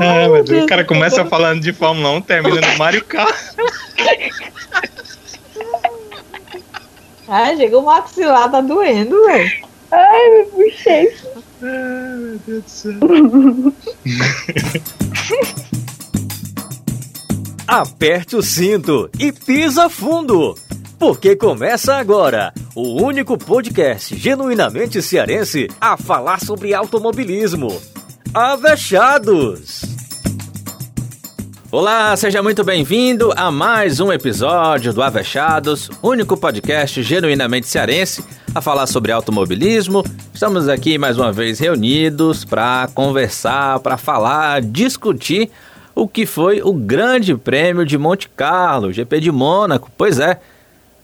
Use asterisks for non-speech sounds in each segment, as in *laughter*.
Ah, mas o cara começa falando de Fórmula 1, termina no Mario Kart. *laughs* Ah, chega o maxilar, tá doendo, velho. Ai, me puxei. Ai, meu Deus *laughs* do céu. Aperte o cinto e pisa fundo, porque começa agora o único podcast genuinamente cearense a falar sobre automobilismo. Avechados! Olá, seja muito bem-vindo a mais um episódio do Avechados, único podcast genuinamente cearense a falar sobre automobilismo. Estamos aqui mais uma vez reunidos para conversar, para falar, discutir o que foi o Grande Prêmio de Monte Carlo, GP de Mônaco. Pois é,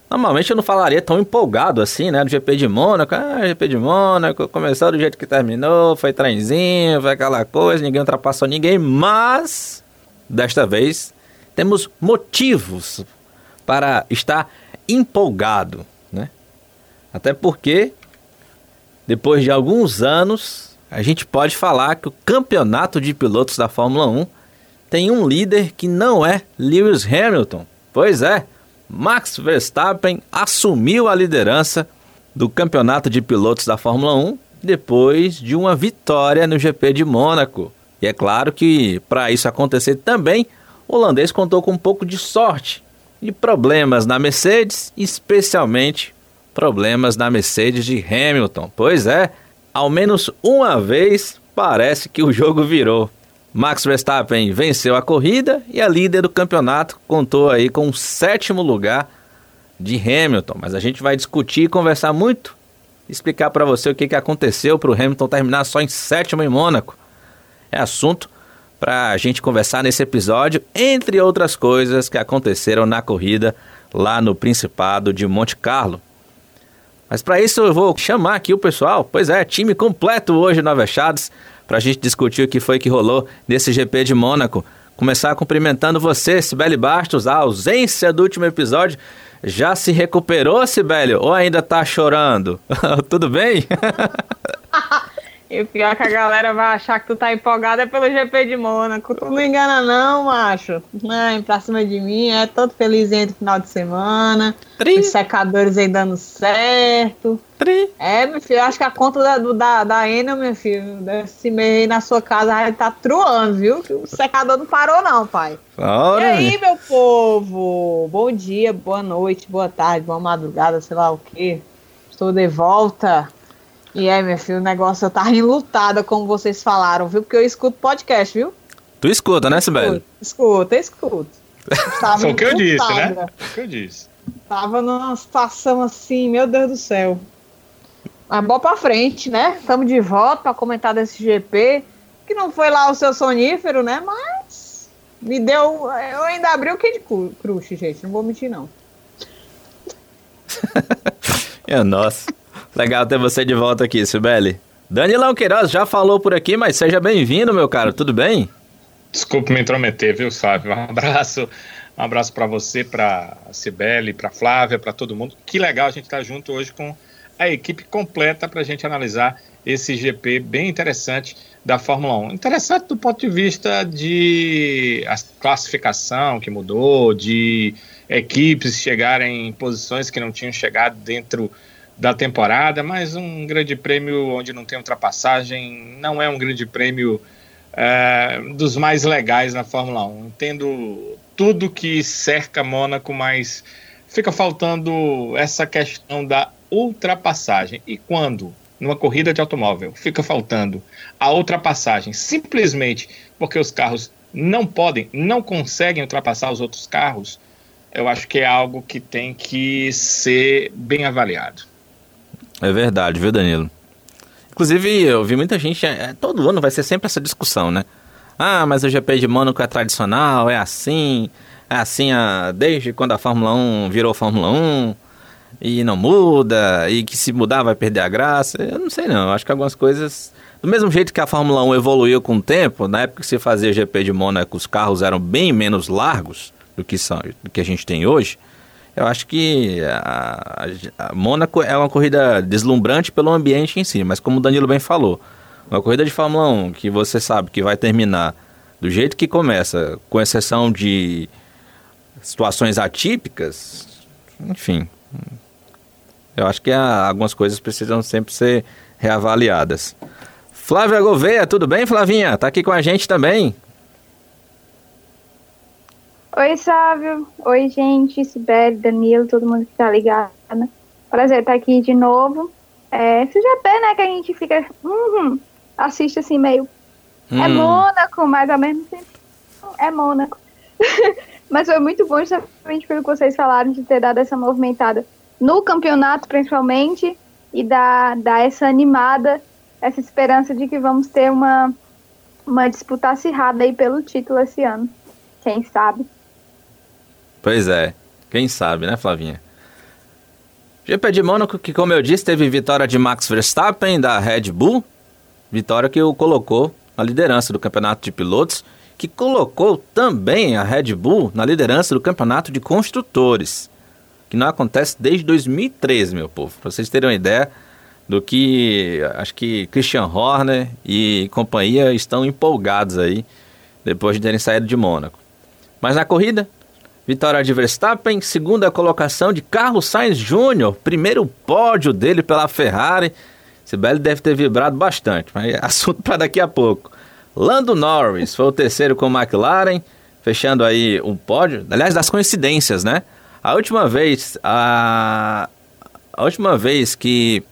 normalmente eu não falaria tão empolgado assim, né, do GP de Mônaco. Ah, GP de Mônaco, começou do jeito que terminou, foi trenzinho, foi aquela coisa, ninguém ultrapassou ninguém, mas desta vez temos motivos para estar empolgado, né? Até porque depois de alguns anos a gente pode falar que o campeonato de pilotos da Fórmula 1 tem um líder que não é Lewis Hamilton. Pois é, Max Verstappen assumiu a liderança do campeonato de pilotos da Fórmula 1 depois de uma vitória no GP de Mônaco. E é claro que para isso acontecer também, o holandês contou com um pouco de sorte e problemas na Mercedes, especialmente problemas na Mercedes de Hamilton. Pois é, ao menos uma vez parece que o jogo virou. Max Verstappen venceu a corrida e a líder do campeonato contou aí com o sétimo lugar de Hamilton. Mas a gente vai discutir e conversar muito, explicar para você o que, que aconteceu para o Hamilton terminar só em sétimo em Mônaco. É assunto para a gente conversar nesse episódio, entre outras coisas que aconteceram na corrida lá no Principado de Monte Carlo. Mas para isso eu vou chamar aqui o pessoal. Pois é, time completo hoje no Avechados para a gente discutir o que foi que rolou nesse GP de Mônaco. Começar cumprimentando você, Sibeli Bastos, a ausência do último episódio. Já se recuperou, Sibeli? Ou ainda tá chorando? *laughs* Tudo bem? *laughs* E o pior é que a galera vai achar que tu tá empolgado é pelo GP de Mônaco. Tu não engana não, macho. Não, pra cima de mim, é todo feliz entre final de semana. Tri. Os secadores aí dando certo. Tri. É, meu filho, eu acho que a conta da, do- da, da Enel, meu filho, desse mês aí na sua casa vai tá truando, viu? Que o secador não parou não, pai. E Ora, aí, meu povo? Bom dia, boa noite, boa tarde, boa madrugada, sei lá o quê. Estou de volta. E aí, meu filho, o negócio eu tava enlutada, como vocês falaram, viu? Porque eu escuto podcast, viu? tu escuta, né, Sibeli? Escuta, escuta. Estava Foi o que eu disse, né? o que eu disse. Tava numa situação assim, meu Deus do céu. Mas bola pra frente, né? Estamos de volta pra comentar desse GP. Que não foi lá o seu sonífero, né? Mas me deu. Eu ainda abri o Candy Cru- Crush, gente. Não vou mentir, não. *laughs* É, nossa. Legal ter você de volta aqui, Sibeli. Danilão Queiroz já falou por aqui, mas seja bem-vindo, meu caro. Tudo bem? Desculpe me intrometer, viu, Sávio? Um abraço. Um abraço para você, para Cibele, para Flávia, para todo mundo. Que legal a gente estar junto hoje com a equipe completa para a gente analisar esse GP bem interessante da Fórmula 1. Interessante do ponto de vista de a classificação que mudou, de equipes chegarem em posições que não tinham chegado dentro da temporada, mas um grande prêmio onde não tem ultrapassagem não é um grande prêmio é, dos mais legais na Fórmula 1. Entendo tudo que cerca Mônaco, mas fica faltando essa questão da ultrapassagem. E quando, numa corrida de automóvel, fica faltando a ultrapassagem simplesmente porque os carros não podem, não conseguem ultrapassar os outros carros, eu acho que é algo que tem que ser bem avaliado. É verdade, viu, Danilo? Inclusive, eu vi muita gente. é, todo ano vai ser sempre essa discussão, né? Ah, mas o GP de Mônaco é tradicional, é assim. É assim ah, desde quando a Fórmula 1 virou Fórmula 1 e não muda, e que se mudar vai perder a graça. Eu não sei não, eu acho que algumas coisas. Do mesmo jeito que a Fórmula 1 evoluiu com o tempo, na época que se fazia GP de Mônaco, os carros eram bem menos largos do que, são, do que a gente tem hoje. Eu acho que a, a- Mônaco é uma corrida deslumbrante pelo ambiente em si, mas como o Danilo bem falou, uma corrida de Fórmula 1 que você sabe que vai terminar do jeito que começa, com exceção de situações atípicas, enfim, eu acho que algumas coisas precisam sempre ser reavaliadas. Flávia Gouveia, tudo bem, Flavinha? Tá aqui com a gente também. Oi, Sávio. Oi, gente. Sibeli, Danilo, todo mundo que tá ligado. Prazer estar aqui de novo. É, CGP, né, que a gente fica... Uhum, assiste assim meio... É hum. É Mônaco, mas ao mesmo tempo é Mônaco. *laughs* mas foi muito bom justamente pelo que vocês falaram de ter dado essa movimentada no campeonato, principalmente, e dar, dar essa animada, essa esperança de que vamos ter uma, uma disputa acirrada aí pelo título esse ano. Quem sabe? Pois é, quem sabe, né, Flavinha? GP de Mônaco, que como eu disse, teve vitória de Max Verstappen da Red Bull, vitória que o colocou na liderança do campeonato de pilotos, que colocou também a Red Bull na liderança do campeonato de construtores, que não acontece desde 2013, meu povo. Para vocês terem uma ideia do que acho que Christian Horner e companhia estão empolgados aí depois de terem saído de Mônaco. Mas na corrida, Vitória de Verstappen, segunda colocação de Carlos Sainz Júnior, primeiro pódio dele pela Ferrari. Sibeli deve ter vibrado bastante, mas é *laughs* assunto para daqui a pouco. Lando Norris foi o terceiro com McLaren, fechando aí um pódio. Aliás, das coincidências, né? A última vez, a, a última vez que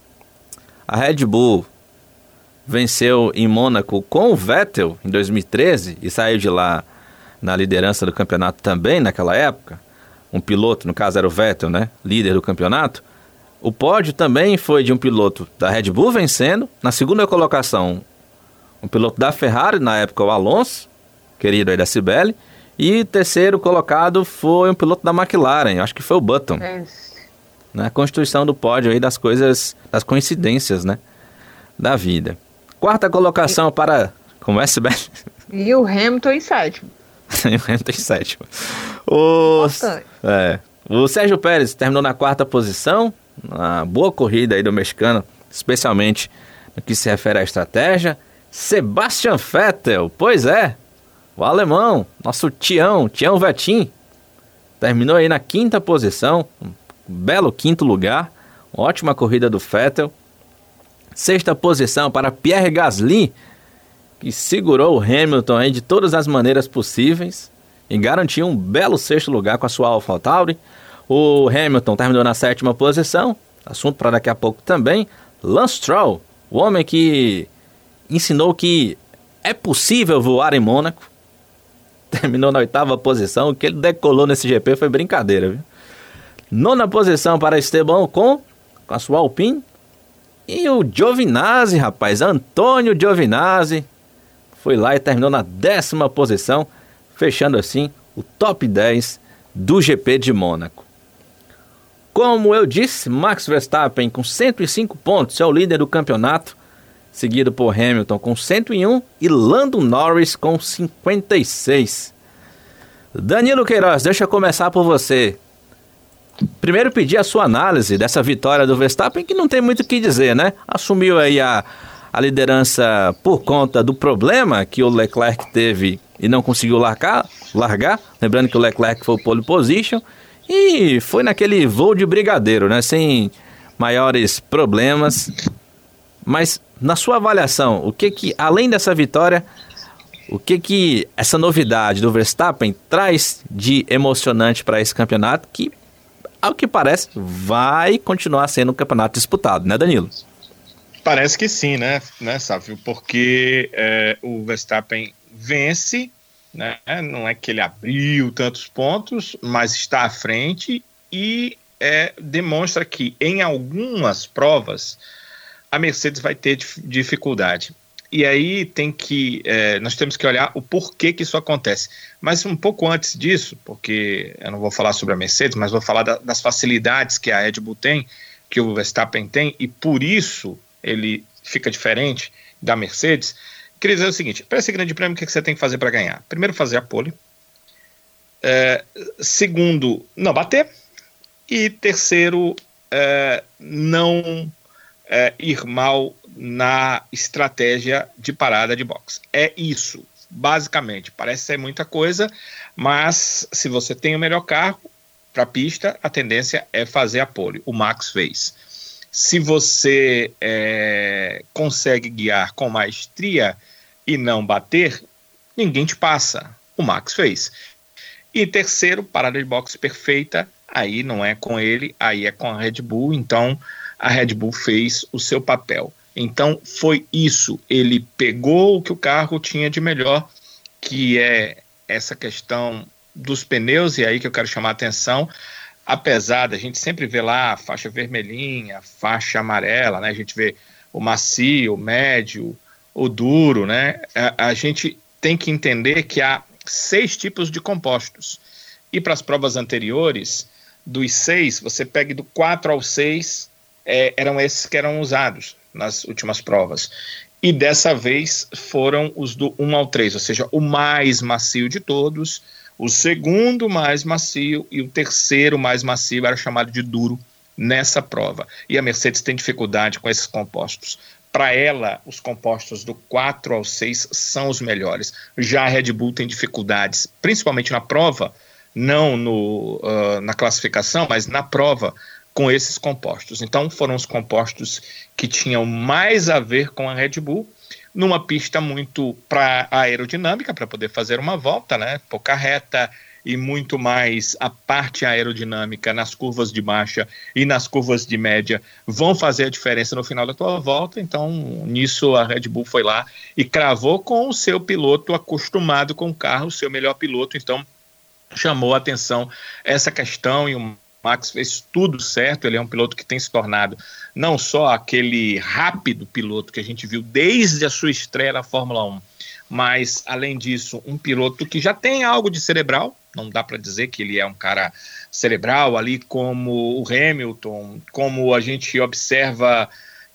a Red Bull venceu em Mônaco com o Vettel em 2013 e saiu de lá na liderança do campeonato também naquela época, um piloto, no caso era o Vettel, né, líder do campeonato, o pódio também foi de um piloto da Red Bull vencendo, na segunda colocação, um piloto da Ferrari, na época o Alonso, querido aí da Cibele, e terceiro colocado foi um piloto da McLaren, acho que foi o Button. É. Na né, constituição do pódio aí das coisas, das coincidências, né, da vida. Quarta colocação e... para, como é, Cibele? E o Hamilton em sétimo. Hamilton em sétimo. O, é, o Sérgio Pérez terminou na quarta posição, uma boa corrida aí do mexicano, especialmente no que se refere à estratégia. Sebastian Vettel, pois é, o alemão, nosso Tião, Tião Vetim, terminou aí na quinta posição, um belo quinto lugar, ótima corrida do Vettel. Sexta posição para Pierre Gasly, que segurou o Hamilton aí de todas as maneiras possíveis e garantiu um belo sexto lugar com a sua AlphaTauri. O Hamilton terminou na sétima posição, assunto para daqui a pouco também. Lance Stroll, o homem que ensinou que é possível voar em Mônaco, *laughs* terminou na oitava posição. O que ele decolou nesse GP foi brincadeira, viu? Nona posição para Esteban com, com a sua Alpine. E o Giovinazzi, rapaz, Antônio Giovinazzi, foi lá e terminou na décima posição, fechando assim o top 10 do GP de Mônaco. Como eu disse, Max Verstappen com 105 pontos é o líder do campeonato, seguido por Hamilton com 101 e Lando Norris com 56. Danilo Queiroz, deixa eu começar por você. Primeiro pedir a sua análise dessa vitória do Verstappen, que não tem muito o que dizer, né? Assumiu aí a, a liderança por conta do problema que o Leclerc teve e não conseguiu largar, largar. Lembrando que o Leclerc foi o pole position e foi naquele voo de brigadeiro, né? Sem maiores problemas. Mas na sua avaliação, o que que além dessa vitória, o que que essa novidade do Verstappen traz de emocionante para esse campeonato que ao que parece vai continuar sendo um campeonato disputado, né, Danilo? Parece que sim, né, né Sávio? Porque é, o Verstappen vence, né? Não é que ele abriu tantos pontos, mas está à frente e é, demonstra que em algumas provas a Mercedes vai ter dificuldade. E aí tem que é, nós temos que olhar o porquê que isso acontece. Mas um pouco antes disso, porque eu não vou falar sobre a Mercedes, mas vou falar da, das facilidades que a Red Bull tem, que o Verstappen tem, e por isso ele fica diferente da Mercedes, queria dizer o seguinte: para esse grande prêmio, o que você tem que fazer para ganhar? Primeiro, fazer a pole. É, segundo, não bater. E terceiro, é, não é, ir mal na estratégia de parada de box. É isso. basicamente. Parece ser muita coisa, mas se você tem o melhor carro para a pista, a tendência é fazer a pole. O Max fez. Se você é, consegue guiar com maestria e não bater, ninguém te passa. O Max fez. E terceiro, parada de boxe perfeita, aí não é com ele, aí é com a Red Bull, então a Red Bull fez o seu papel. Então foi isso, ele pegou o que o carro tinha de melhor, que é essa questão dos pneus, e aí que eu quero chamar a atenção, apesar da gente sempre ver lá faixa vermelhinha, faixa amarela, né? A gente vê o macio, o médio, o duro, né? A, a gente tem que entender que há seis tipos de compostos. E para as provas anteriores, dos seis, você pega do 4 ao 6, é, eram esses que eram usados nas últimas provas. E dessa vez foram os do 1 ao 3, ou seja, o mais macio de todos, o segundo mais macio e o terceiro mais macio era chamado de duro nessa prova. E a Mercedes tem dificuldade com esses compostos. Para ela, os compostos do 4 ao 6 são os melhores. Já a Red Bull tem dificuldades, principalmente na prova, não no, uh, na classificação, mas na prova, com esses compostos. Então, foram os compostos que tinham mais a ver com a Red Bull, numa pista muito para aerodinâmica, para poder fazer uma volta, né? Pouca reta, e muito mais a parte aerodinâmica nas curvas de marcha e nas curvas de média vão fazer a diferença no final da tua volta. Então, nisso a Red Bull foi lá e cravou com o seu piloto acostumado com o carro, o seu melhor piloto. Então, chamou a atenção essa questão e Max fez tudo certo. Ele é um piloto que tem se tornado não só aquele rápido piloto que a gente viu desde a sua estreia na Fórmula 1, mas além disso, um piloto que já tem algo de cerebral, não dá para dizer que ele é um cara cerebral ali como o Hamilton, como a gente observa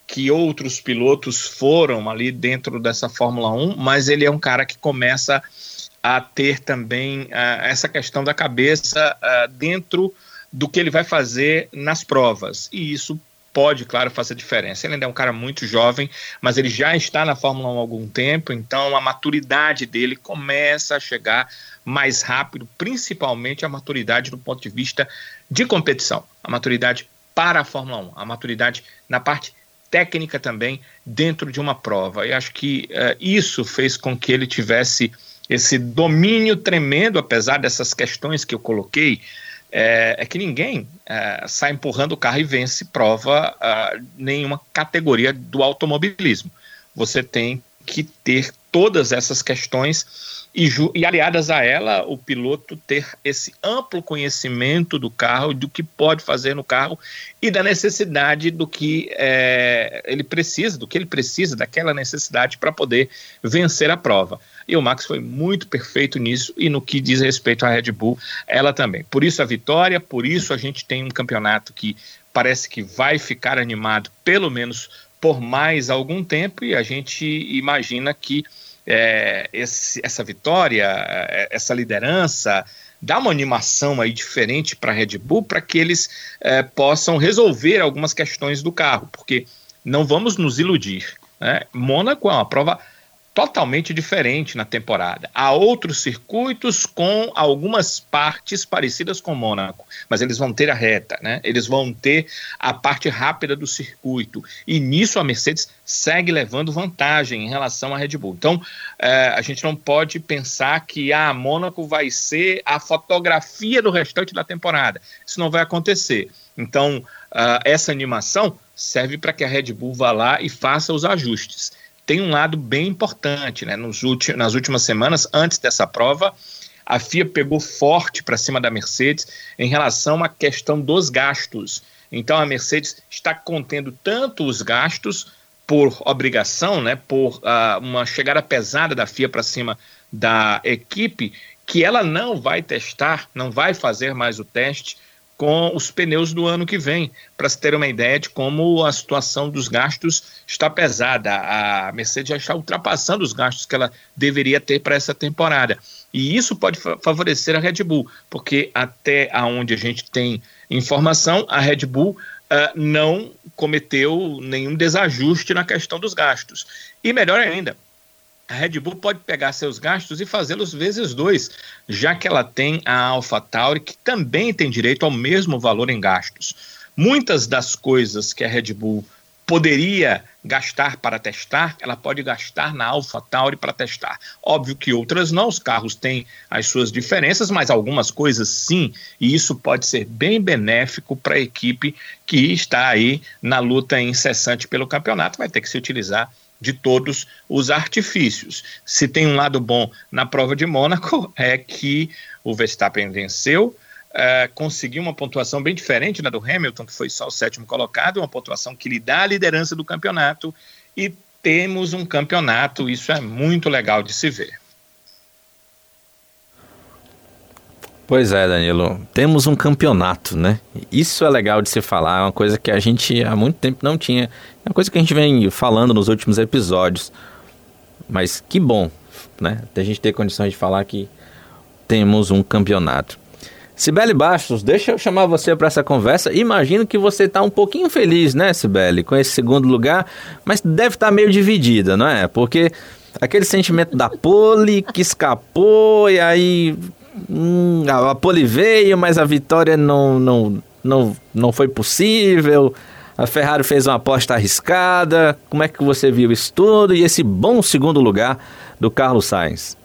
que outros pilotos foram ali dentro dessa Fórmula 1, mas ele é um cara que começa a ter também uh, essa questão da cabeça uh, dentro do que ele vai fazer nas provas. E isso pode, claro, fazer diferença. Ele ainda é um cara muito jovem, mas ele já está na Fórmula 1 há algum tempo, então a maturidade dele começa a chegar mais rápido, principalmente a maturidade do ponto de vista de competição, a maturidade para a Fórmula 1, a maturidade na parte técnica também dentro de uma prova. E acho que uh, isso fez com que ele tivesse esse domínio tremendo, apesar dessas questões que eu coloquei, é, é que ninguém é, sai empurrando o carro e vence prova uh, nenhuma categoria do automobilismo. Você tem que ter todas essas questões e, e, aliadas a ela, o piloto ter esse amplo conhecimento do carro, do que pode fazer no carro e da necessidade do que é, ele precisa, do que ele precisa, daquela necessidade para poder vencer a prova. E o Max foi muito perfeito nisso e no que diz respeito à Red Bull, ela também. Por isso a vitória, por isso a gente tem um campeonato que parece que vai ficar animado pelo menos por mais algum tempo e a gente imagina que é, esse, essa vitória, é, essa liderança, dá uma animação aí diferente para a Red Bull para que eles é, possam resolver algumas questões do carro, porque não vamos nos iludir. Né? Mônaco é uma prova totalmente diferente na temporada. Há outros circuitos com algumas partes parecidas com Mônaco, mas eles vão ter a reta, né? Eles vão ter a parte rápida do circuito. E nisso a Mercedes segue levando vantagem em relação à Red Bull. Então, é, a gente não pode pensar que a ah, Mônaco vai ser a fotografia do restante da temporada. Isso não vai acontecer. Então, uh, essa animação serve para que a Red Bull vá lá e faça os ajustes tem um lado bem importante, né? Nos nas últimas semanas, antes dessa prova, a FIA pegou forte para cima da Mercedes em relação à questão dos gastos. Então a Mercedes está contendo tanto os gastos por obrigação, né, por uh, uma chegada pesada da FIA para cima da equipe, que ela não vai testar, não vai fazer mais o teste com os pneus do ano que vem, para se ter uma ideia de como a situação dos gastos está pesada. A Mercedes já está ultrapassando os gastos que ela deveria ter para essa temporada. E isso pode favorecer a Red Bull, porque até aonde a gente tem informação, a Red Bull uh, não cometeu nenhum desajuste na questão dos gastos. E melhor ainda, a Red Bull pode pegar seus gastos e fazê-los vezes dois, já que ela tem a AlphaTauri, que também tem direito ao mesmo valor em gastos. Muitas das coisas que a Red Bull poderia gastar para testar, ela pode gastar na AlphaTauri para testar. Óbvio que outras não, os carros têm as suas diferenças, mas algumas coisas sim, e isso pode ser bem benéfico para a equipe que está aí na luta incessante pelo campeonato, vai ter que se utilizar de todos os artifícios. Se tem um lado bom na prova de Mônaco, *laughs* é que o Verstappen venceu, uh, conseguiu uma pontuação bem diferente da do Hamilton, que foi só o sétimo colocado, uma pontuação que lhe dá a liderança do campeonato, e temos um campeonato, isso é muito legal de se ver. Pois é, Danilo. Temos um campeonato, né? Isso é legal de se falar, é uma coisa que a gente há muito tempo não tinha. É uma coisa que a gente vem falando nos últimos episódios. Mas que bom, né? A gente ter condições de falar que temos um campeonato. Sibeli Bastos, deixa eu chamar você para essa conversa. Imagino que você está um pouquinho feliz, né, Sibeli, com esse segundo lugar, mas deve estar tá meio dividida, não é? Porque aquele sentimento da pole que escapou e aí hum, a pole veio, mas a vitória não, não, não, não foi possível. A Ferrari fez uma aposta arriscada. Como é que você viu isso tudo e esse bom segundo lugar do Carlos Sainz?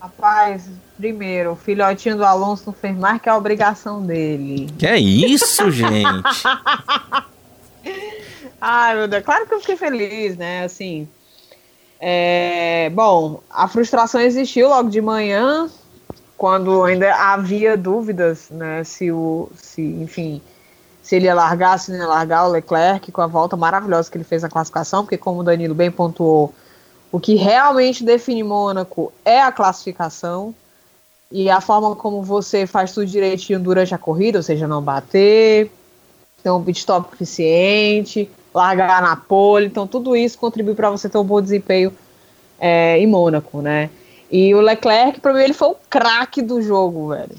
Rapaz, primeiro, o filhotinho do Alonso não fez mais que a obrigação dele. Que é isso, *laughs* gente? Ai, meu Deus, claro que eu fiquei feliz, né? Assim, é, bom, a frustração existiu logo de manhã, quando ainda havia dúvidas, né, se o, se, enfim, se ele ia largar, se não ia largar o Leclerc com a volta maravilhosa que ele fez na classificação, porque como o Danilo bem pontuou, o que realmente define Mônaco é a classificação e a forma como você faz tudo direitinho durante a corrida, ou seja, não bater, ter um pit stop eficiente, largar na pole, então tudo isso contribui para você ter um bom desempenho é, em Mônaco, né? E o Leclerc, para mim, ele foi o craque do jogo, velho.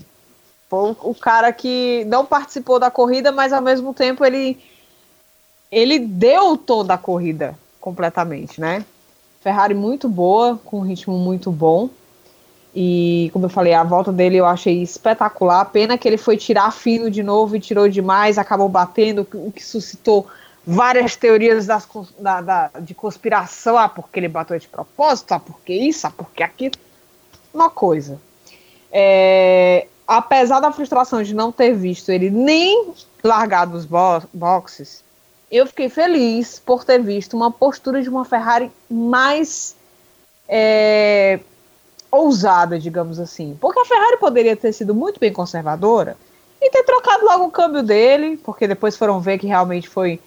Foi o cara que não participou da corrida, mas ao mesmo tempo ele, ele deu o tom da corrida completamente, né? Ferrari muito boa, com um ritmo muito bom. E, como eu falei, a volta dele eu achei espetacular. Pena que ele foi tirar fino de novo e tirou demais, acabou batendo, o que suscitou várias teorias das, da, da, de conspiração, ah, porque ele bateu de propósito, ah, porque isso, ah, porque aquilo. Uma coisa. É, apesar da frustração de não ter visto ele nem largado os bo boxes, eu fiquei feliz por ter visto uma postura de uma Ferrari mais é, ousada, digamos assim. Porque a Ferrari poderia ter sido muito bem conservadora e ter trocado logo o câmbio dele, porque depois foram ver que realmente foi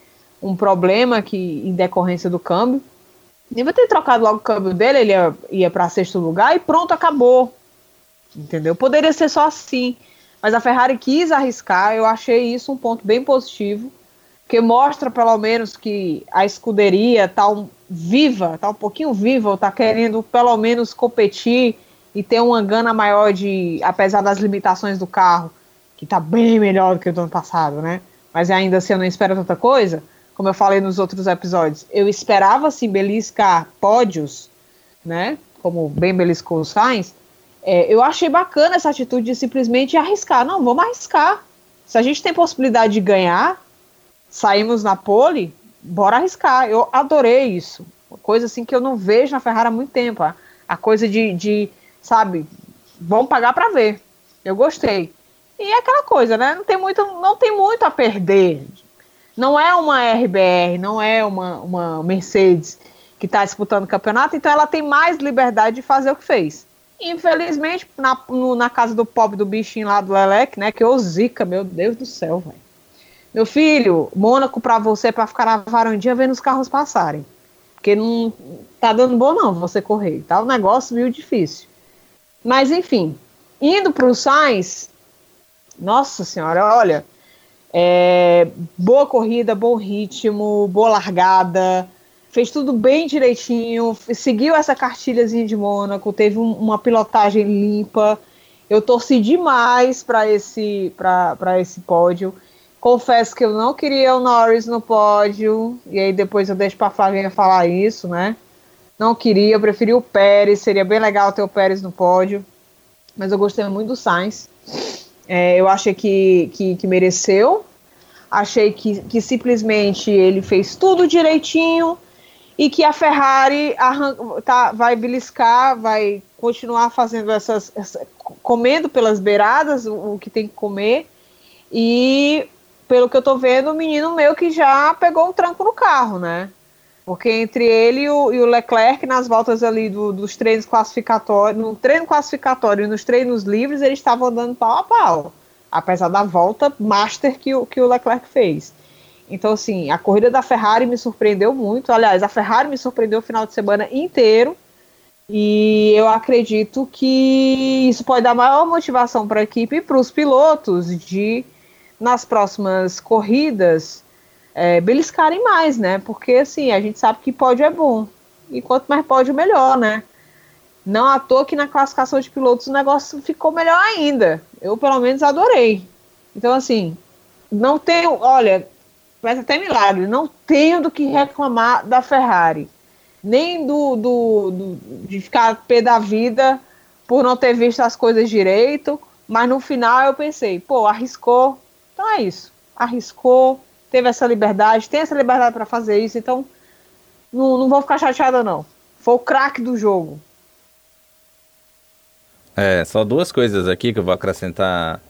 um problema que em decorrência do câmbio. Devia ter trocado logo o câmbio dele, ele ia, ia para sexto lugar e pronto, acabou. Entendeu? Poderia ser só assim. Mas a Ferrari quis arriscar, eu achei isso um ponto bem positivo, que mostra pelo menos que a escuderia tá um, viva, tá um pouquinho viva, tá querendo pelo menos competir e ter uma gana maior de, apesar das limitações do carro, que tá bem melhor do que o do ano passado, né? Mas ainda assim eu não espero tanta coisa como eu falei nos outros episódios, eu esperava assim beliscar pódios, né? Como bem beliscou o Sainz. É, eu achei bacana essa atitude de simplesmente arriscar. Não, vamos arriscar. Se a gente tem possibilidade de ganhar, saímos na pole, bora arriscar. Eu adorei isso. Uma coisa assim que eu não vejo na Ferrari há muito tempo. A, a coisa de, de, sabe, vamos pagar para ver. Eu gostei. E é aquela coisa, né? Não tem muito, não tem muito a perder não é uma RBR, não é uma, uma Mercedes que está disputando o campeonato, então ela tem mais liberdade de fazer o que fez. Infelizmente, na, no, na casa do pobre do bichinho lá do Lelec, né, que ô zica, meu Deus do céu, velho. Meu filho, Mônaco para você é para ficar na varandinha vendo os carros passarem. Porque não tá dando bom não você correr, tá um negócio meio difícil. Mas enfim, indo para o Sainz, nossa senhora, olha, é, boa corrida, bom ritmo, boa largada, fez tudo bem direitinho, seguiu essa cartilhazinha de Mônaco, teve um, uma pilotagem limpa. Eu torci demais para esse, esse pódio. Confesso que eu não queria o Norris no pódio, e aí depois eu deixo para Flavinha falar isso, né? Não queria, eu preferi o Pérez, seria bem legal ter o Pérez no pódio. Mas eu gostei muito do Sainz. É, eu achei que, que, que mereceu. Achei que, que simplesmente ele fez tudo direitinho e que a Ferrari tá, vai beliscar, vai continuar fazendo essas, essa, comendo pelas beiradas o, o, que tem que comer. E pelo que eu tô vendo, o menino meu que já pegou um tranco no carro, né? Porque entre ele e o, e o Leclerc, nas voltas ali do, dos treinos classificatórios, no treino classificatório e nos treinos livres, eles estavam andando pau a pau. Apesar da volta master que o, que o Leclerc fez. Então, assim, a corrida da Ferrari me surpreendeu muito. Aliás, a Ferrari me surpreendeu o final de semana inteiro. E eu acredito que isso pode dar maior motivação para a equipe e para os pilotos de, nas próximas corridas, é, beliscarem mais, né? Porque, assim, a gente sabe que pódio é bom. E quanto mais pódio, melhor, né? Não à toa que na classificação de pilotos o negócio ficou melhor ainda. Eu, pelo menos, adorei. Então, assim, não tenho. Olha, mas até milagre. Não tenho do que reclamar da Ferrari. Nem do, do, do, de ficar pé da vida por não ter visto as coisas direito. Mas no final eu pensei, pô, arriscou. Então é isso. Arriscou, teve essa liberdade, tem essa liberdade para fazer isso. Então não, não vou ficar chateada, não. Foi o craque do jogo. É, só duas coisas aqui que eu vou acrescentar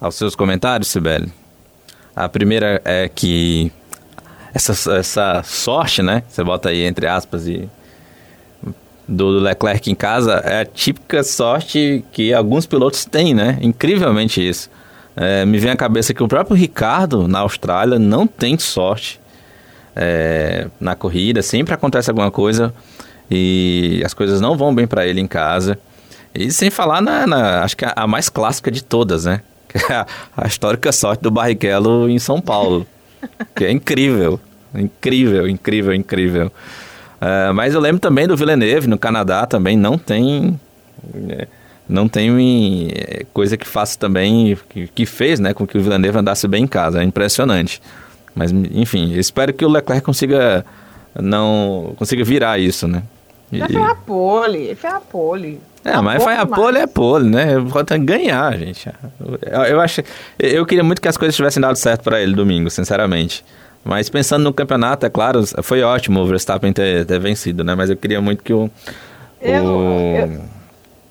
aos seus comentários, Sibeli. A primeira é que essa, essa sorte, né? Você bota aí entre aspas e do Leclerc em casa é a típica sorte que alguns pilotos têm, né? Incrivelmente isso. É, me vem à cabeça que o próprio Ricardo na Austrália não tem sorte é, na corrida, sempre acontece alguma coisa e as coisas não vão bem para ele em casa. E sem falar na, na, acho que a, a mais clássica de todas, né? *laughs* a histórica sorte do Barrichello em São Paulo. que é incrível. Incrível, incrível, incrível. Uh, mas eu lembro também do Villeneuve no Canadá também não tem é, não tem é, coisa que faça também que, fez né com que o Villeneuve andasse bem em casa é impressionante mas enfim espero que o Leclerc consiga não consiga virar isso né e... foi a pole foi a pole é, tá mas a pole é pole, né? Tem ganhar, gente. Eu, eu, acho, eu queria muito que as coisas tivessem dado certo para ele domingo, sinceramente. Mas pensando no campeonato, é claro, foi ótimo o Verstappen ter, ter vencido, né? Mas eu queria muito que o. Eu, o... eu,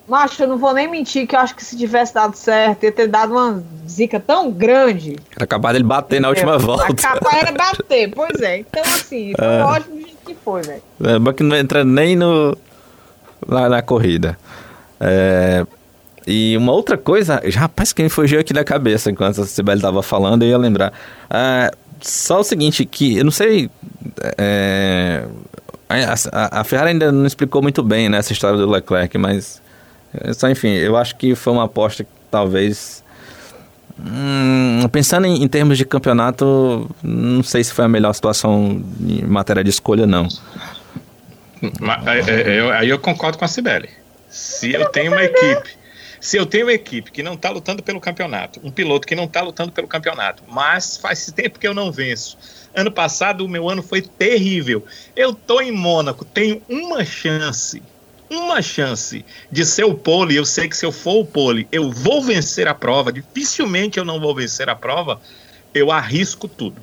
macho, eu não vou nem mentir que eu acho que se tivesse dado certo, ia ter dado uma zica tão grande. Era capaz dele bater na última volta. Capaz era bater, pois é. Então, assim, *laughs* foi é. ótimo do jeito que foi, velho. É, mas que não entra nem no, na, na corrida. É, e uma outra coisa, rapaz, que me fugiu aqui da cabeça enquanto a Sibeli estava falando, eu ia lembrar. É, só o seguinte, que eu não sei. É, a, a, Ferrari ainda não explicou muito bem né, essa história do Leclerc, mas. É, só enfim, eu acho que foi uma aposta que talvez. Hum, pensando em, em, termos de campeonato, não sei se foi a melhor situação em matéria de escolha, não. Aí é, eu, eu concordo com a Sibeli. Se eu tenho uma equipe, se eu tenho uma equipe que não está lutando pelo campeonato, um piloto que não está lutando pelo campeonato, mas faz tempo que eu não venço. Ano passado o meu ano foi terrível. Eu tô em Mônaco, tenho uma chance, uma chance de ser o pole. Eu sei que se eu for o pole, eu vou vencer a prova. Dificilmente eu não vou vencer a prova. Eu arrisco tudo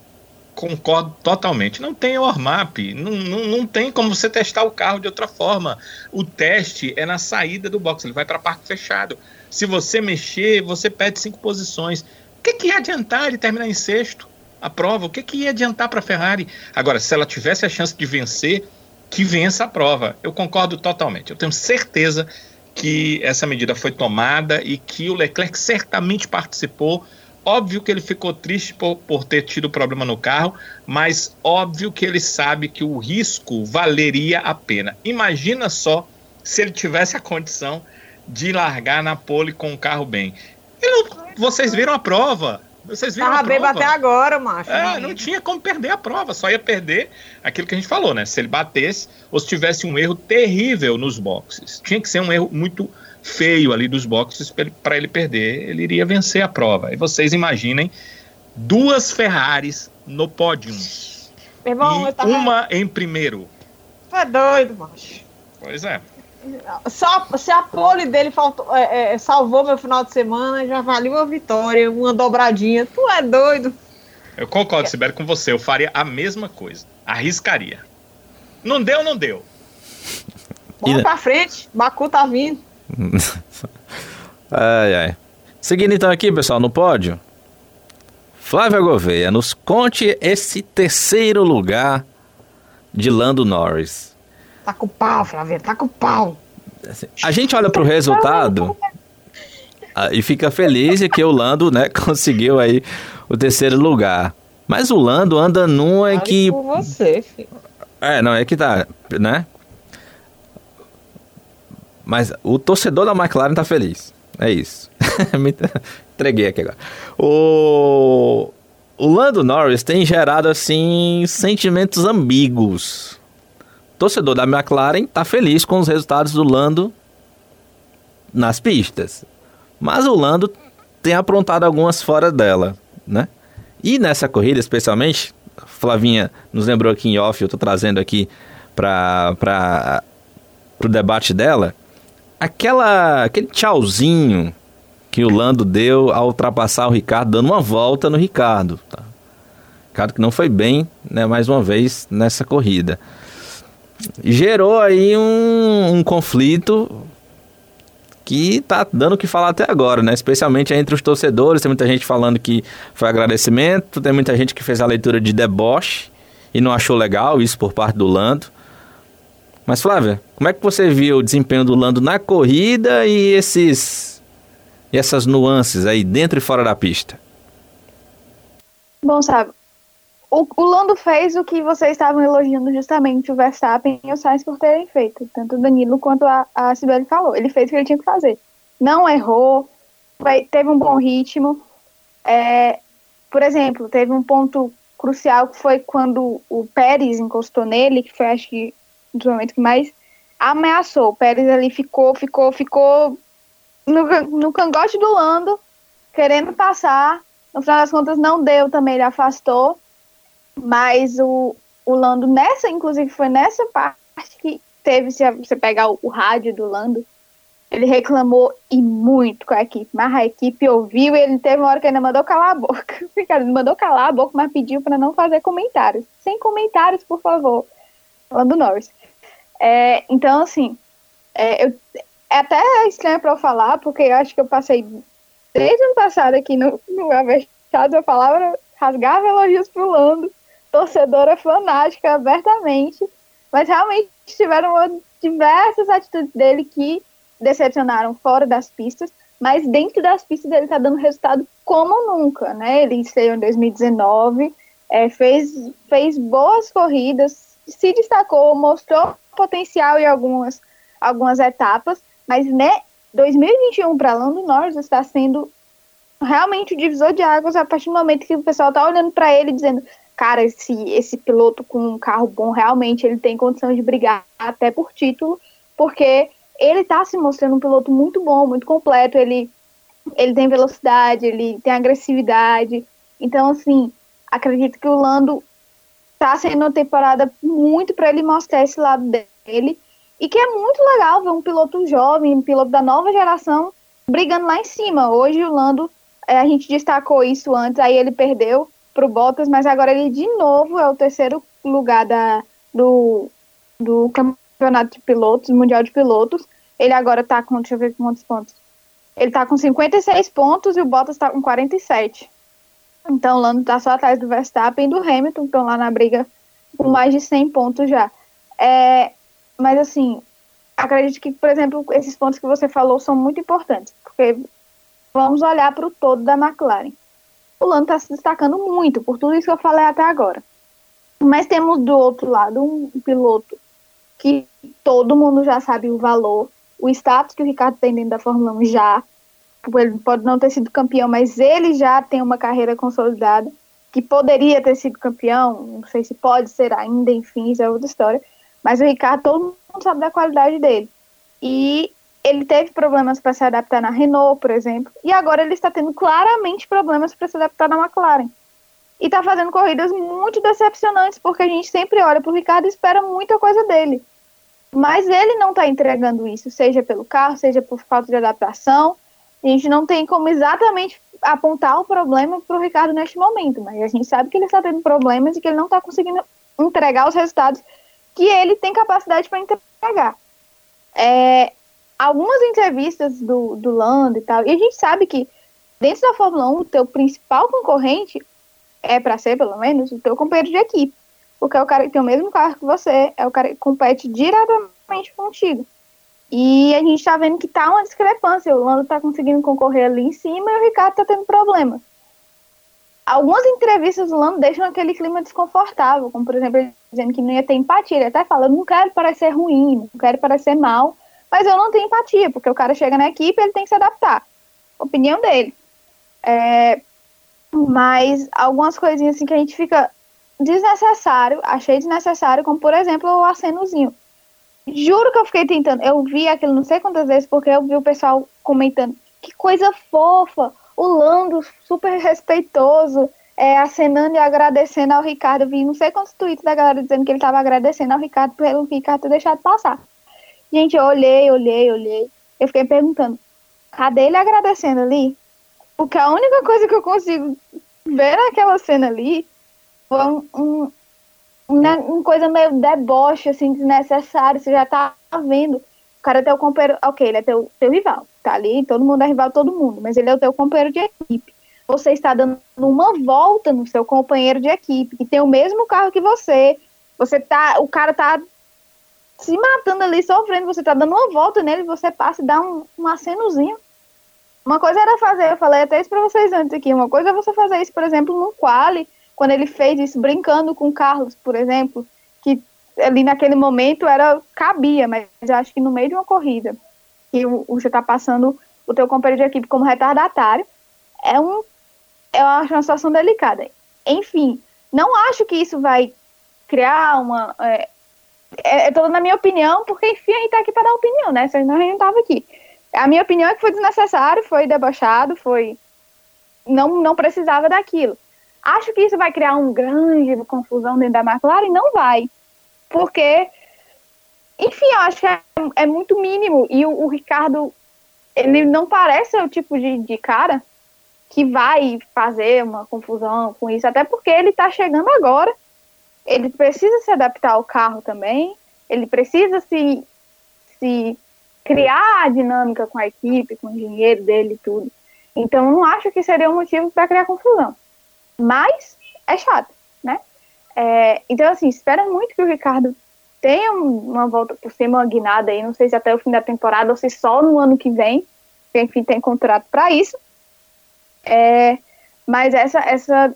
concordo totalmente. Não tem ORMAP, não, não, não tem como você testar o carro de outra forma. O teste é na saída do box, ele vai para parque fechado. Se você mexer, você perde cinco posições. O que, que ia adiantar ele terminar em sexto a prova? O que, que ia adiantar para a Ferrari? Agora, se ela tivesse a chance de vencer, que vença a prova. Eu concordo totalmente. Eu tenho certeza que essa medida foi tomada e que o Leclerc certamente participou Óbvio que ele ficou triste por, por ter tido problema no carro, mas óbvio que ele sabe que o risco valeria a pena. Imagina só se ele tivesse a condição de largar na pole com o carro bem. Vocês viram a prova. Vocês viram Tava a prova. até agora, macho. É, não tinha como perder a prova, só ia perder aquilo que a gente falou, né? Se ele batesse ou se tivesse um erro terrível nos boxes. Tinha que ser um erro muito feio ali dos boxes para ele perder, ele iria vencer a prova. E vocês imaginem duas Ferraris no pódio. Irmão, e tava... uma em primeiro. Tu é doido, macho. Pois é. Só se a pole dele faltou, é, é, salvou meu final de semana, já valeu uma vitória, uma dobradinha. Tu é doido. Eu concordo, Sibeli, com você. Eu faria a mesma coisa. Arriscaria. Não deu, não deu. Vamos pra frente. Baku tá vindo. *laughs* ai, ai. Seguindo então aqui, pessoal, no pódio. Flávia Gouveia, nos conte esse terceiro lugar de Lando Norris. Tá com pau, Flávia, tá com pau. Assim, a gente olha pro resultado e fica feliz que o Lando, né, *laughs* conseguiu aí o terceiro lugar. Mas o Lando anda num é que. Por você, filho. É, não, é que tá, né? Mas o torcedor da McLaren tá feliz. É isso. *laughs* Me entreguei aqui agora. O, o Lando Norris tem gerado, assim, sentimentos ambíguos. Torcedor da McLaren tá feliz com os resultados do Lando nas pistas. Mas o Lando tem aprontado algumas fora dela, né? E nessa corrida, especialmente, Flavinha nos lembrou aqui em off, eu tô trazendo aqui para o debate dela, aquela, aquele tchauzinho que o Lando deu ao ultrapassar o Ricardo, dando uma volta no Ricardo. Tá? Ricardo que não foi bem, né, mais uma vez, nessa corrida. Gerou aí um, um conflito que tá dando o que falar até agora, né? Especialmente entre os torcedores, tem muita gente falando que foi agradecimento, tem muita gente que fez a leitura de deboche e não achou legal isso por parte do Lando. Mas Flávia, como é que você viu o desempenho do Lando na corrida e esses e essas nuances aí dentro e fora da pista? Bom, sabe, o, o Lando fez o que vocês estavam elogiando justamente o Verstappen e o Sainz por terem feito. Tanto o Danilo quanto a, a Sibeli falou. Ele fez o que ele tinha que fazer. Não errou, foi, teve um bom ritmo. É, por exemplo, teve um ponto crucial que foi quando o Pérez encostou nele, que foi acho que um momento que mais ameaçou. O Pérez ali ficou, ficou, ficou no, no cangote do Lando, querendo passar. No final das contas não deu também, ele afastou. Mas o, o Lando, nessa, inclusive, foi nessa parte que teve, se você pegar o, o rádio do Lando, ele reclamou e muito com a equipe, mas a equipe ouviu e ele teve uma hora que ainda mandou calar a boca. *laughs* Ele mandou calar a boca, mas pediu para não fazer comentários. Sem comentários, por favor. Lando Norris. É, então, assim, é, eu, é até estranho para eu falar, porque eu acho que eu passei desde ano passado aqui no, no Avestados, eu falava, rasgava elogios pro Lando, torcedora fanática abertamente, mas realmente tiveram diversas atitudes dele que decepcionaram fora das pistas, mas dentro das pistas ele está dando resultado como nunca, né? Ele estreou em 2019, é, fez, fez boas corridas, se destacou, mostrou potencial em algumas, algumas etapas, mas né, 2021 para Lando Norris está sendo realmente o divisor de águas a partir do momento que o pessoal está olhando para ele dizendo cara, esse, esse piloto com um carro bom, realmente ele tem condição de brigar até por título, porque ele está se mostrando um piloto muito bom, muito completo, ele, ele tem velocidade, ele tem agressividade, então, assim, acredito que o Lando está sendo uma temporada muito para ele mostrar esse lado dele, e que é muito legal ver um piloto jovem, um piloto da nova geração, brigando lá em cima. Hoje o Lando, é, a gente destacou isso antes, aí ele perdeu para o Bottas, mas agora ele de novo é o terceiro lugar da, do, do campeonato de pilotos, mundial de pilotos. Ele agora está com, deixa eu ver quantos pontos. Ele está com 56 pontos e o Bottas está com 47. Então o Lando está só atrás do Verstappen e do Hamilton, estão lá na briga com mais de 100 pontos já. É, mas assim, acredito que, por exemplo, esses pontos que você falou são muito importantes, porque vamos olhar para o todo da McLaren o Lando está se destacando muito por tudo isso que eu falei até agora. Mas temos do outro lado um piloto que todo mundo já sabe o valor, o status que o Ricardo tem dentro da Fórmula 1 já. Ele pode não ter sido campeão, mas ele já tem uma carreira consolidada, que poderia ter sido campeão, não sei se pode ser ainda, enfim, isso é outra história. Mas o Ricardo, todo mundo sabe da qualidade dele. E ele teve problemas para se adaptar na Renault, por exemplo, e agora ele está tendo claramente problemas para se adaptar na McLaren. E está fazendo corridas muito decepcionantes, porque a gente sempre olha para o Ricardo e espera muita coisa dele. mas ele não está entregando isso, seja pelo carro, seja por falta de adaptação. A gente não tem como exatamente apontar o problema para o Ricardo neste momento, mas a gente sabe que ele está tendo problemas e que ele não está conseguindo entregar os resultados que ele tem capacidade para entregar. É, algumas entrevistas do, do Lando e tal, e a gente sabe que dentro da Fórmula 1, o teu principal concorrente é para ser, pelo menos, o teu companheiro de equipe. Porque é o cara que tem o mesmo carro que você, é o cara que compete diretamente contigo. E a gente está vendo que tá uma discrepância. O Lando está conseguindo concorrer ali em cima e o Ricardo está tendo problemas. Algumas entrevistas do Lando deixam aquele clima desconfortável, como por exemplo, dizendo que não ia ter empatia. Ele até fala, não quero parecer ruim, não quero parecer mal, mas eu não tenho empatia, porque o cara chega na equipe ele tem que se adaptar. Opinião dele. É, mas algumas coisinhas assim que a gente fica desnecessário, achei desnecessário, como por exemplo o acenozinho. Juro que eu fiquei tentando, eu vi aquilo não sei quantas vezes, porque eu vi o pessoal comentando, que coisa fofa, o Lando super respeitoso, é, acenando e agradecendo ao Ricardo. Eu vi não sei quantos tweets da galera dizendo que ele estava agradecendo ao Ricardo pelo Ricardo ter deixado passar. Gente, eu olhei, olhei, olhei. Eu fiquei perguntando, cadê ele agradecendo ali? Porque a única coisa que eu consigo ver naquela cena ali foi um, um, uma, uma coisa meio deboche, assim, desnecessário. Você já tá vendo. O cara é teu companheiro. Ok, ele é teu, teu rival. Tá ali, todo mundo é rival todo mundo. Mas ele é o teu companheiro de equipe. Você está dando uma volta no seu companheiro de equipe, que tem o mesmo carro que você. Você tá. O cara tá se matando ali, sofrendo. Você tá dando uma volta nele, você passa e dá um, um acenozinho. Uma coisa era fazer, eu falei até isso pra vocês antes aqui, uma coisa é você fazer isso, por exemplo, no quali, quando ele fez isso brincando com o Carlos, por exemplo, que ali naquele momento era cabia, mas eu acho que no meio de uma corrida, que você está passando o teu companheiro de equipe como retardatário, é um acho uma situação delicada. Enfim, não acho que isso vai criar uma é, é, é toda na minha opinião, porque enfim a gente tá aqui para dar opinião, né? Senão a gente não tava aqui. A minha opinião é que foi desnecessário, foi debochado, foi não não precisava daquilo. Acho que isso vai criar um grande confusão dentro da McLaren? Não vai. Porque, enfim, eu acho que é, é muito mínimo. E o, o, Ricardo, ele não parece o tipo de, de cara que vai fazer uma confusão com isso. Até porque ele está chegando agora. Ele precisa se adaptar ao carro também. Ele precisa se, se criar a dinâmica com a equipe, com o engenheiro dele e tudo. Então, não acho que seria um motivo para criar confusão mas é chato, né? É, então, assim, espero muito que o Ricardo tenha uma volta por cima, uma guinada aí, não sei se até o fim da temporada ou se só no ano que vem, enfim tem contrato para isso. É, mas essa, essa,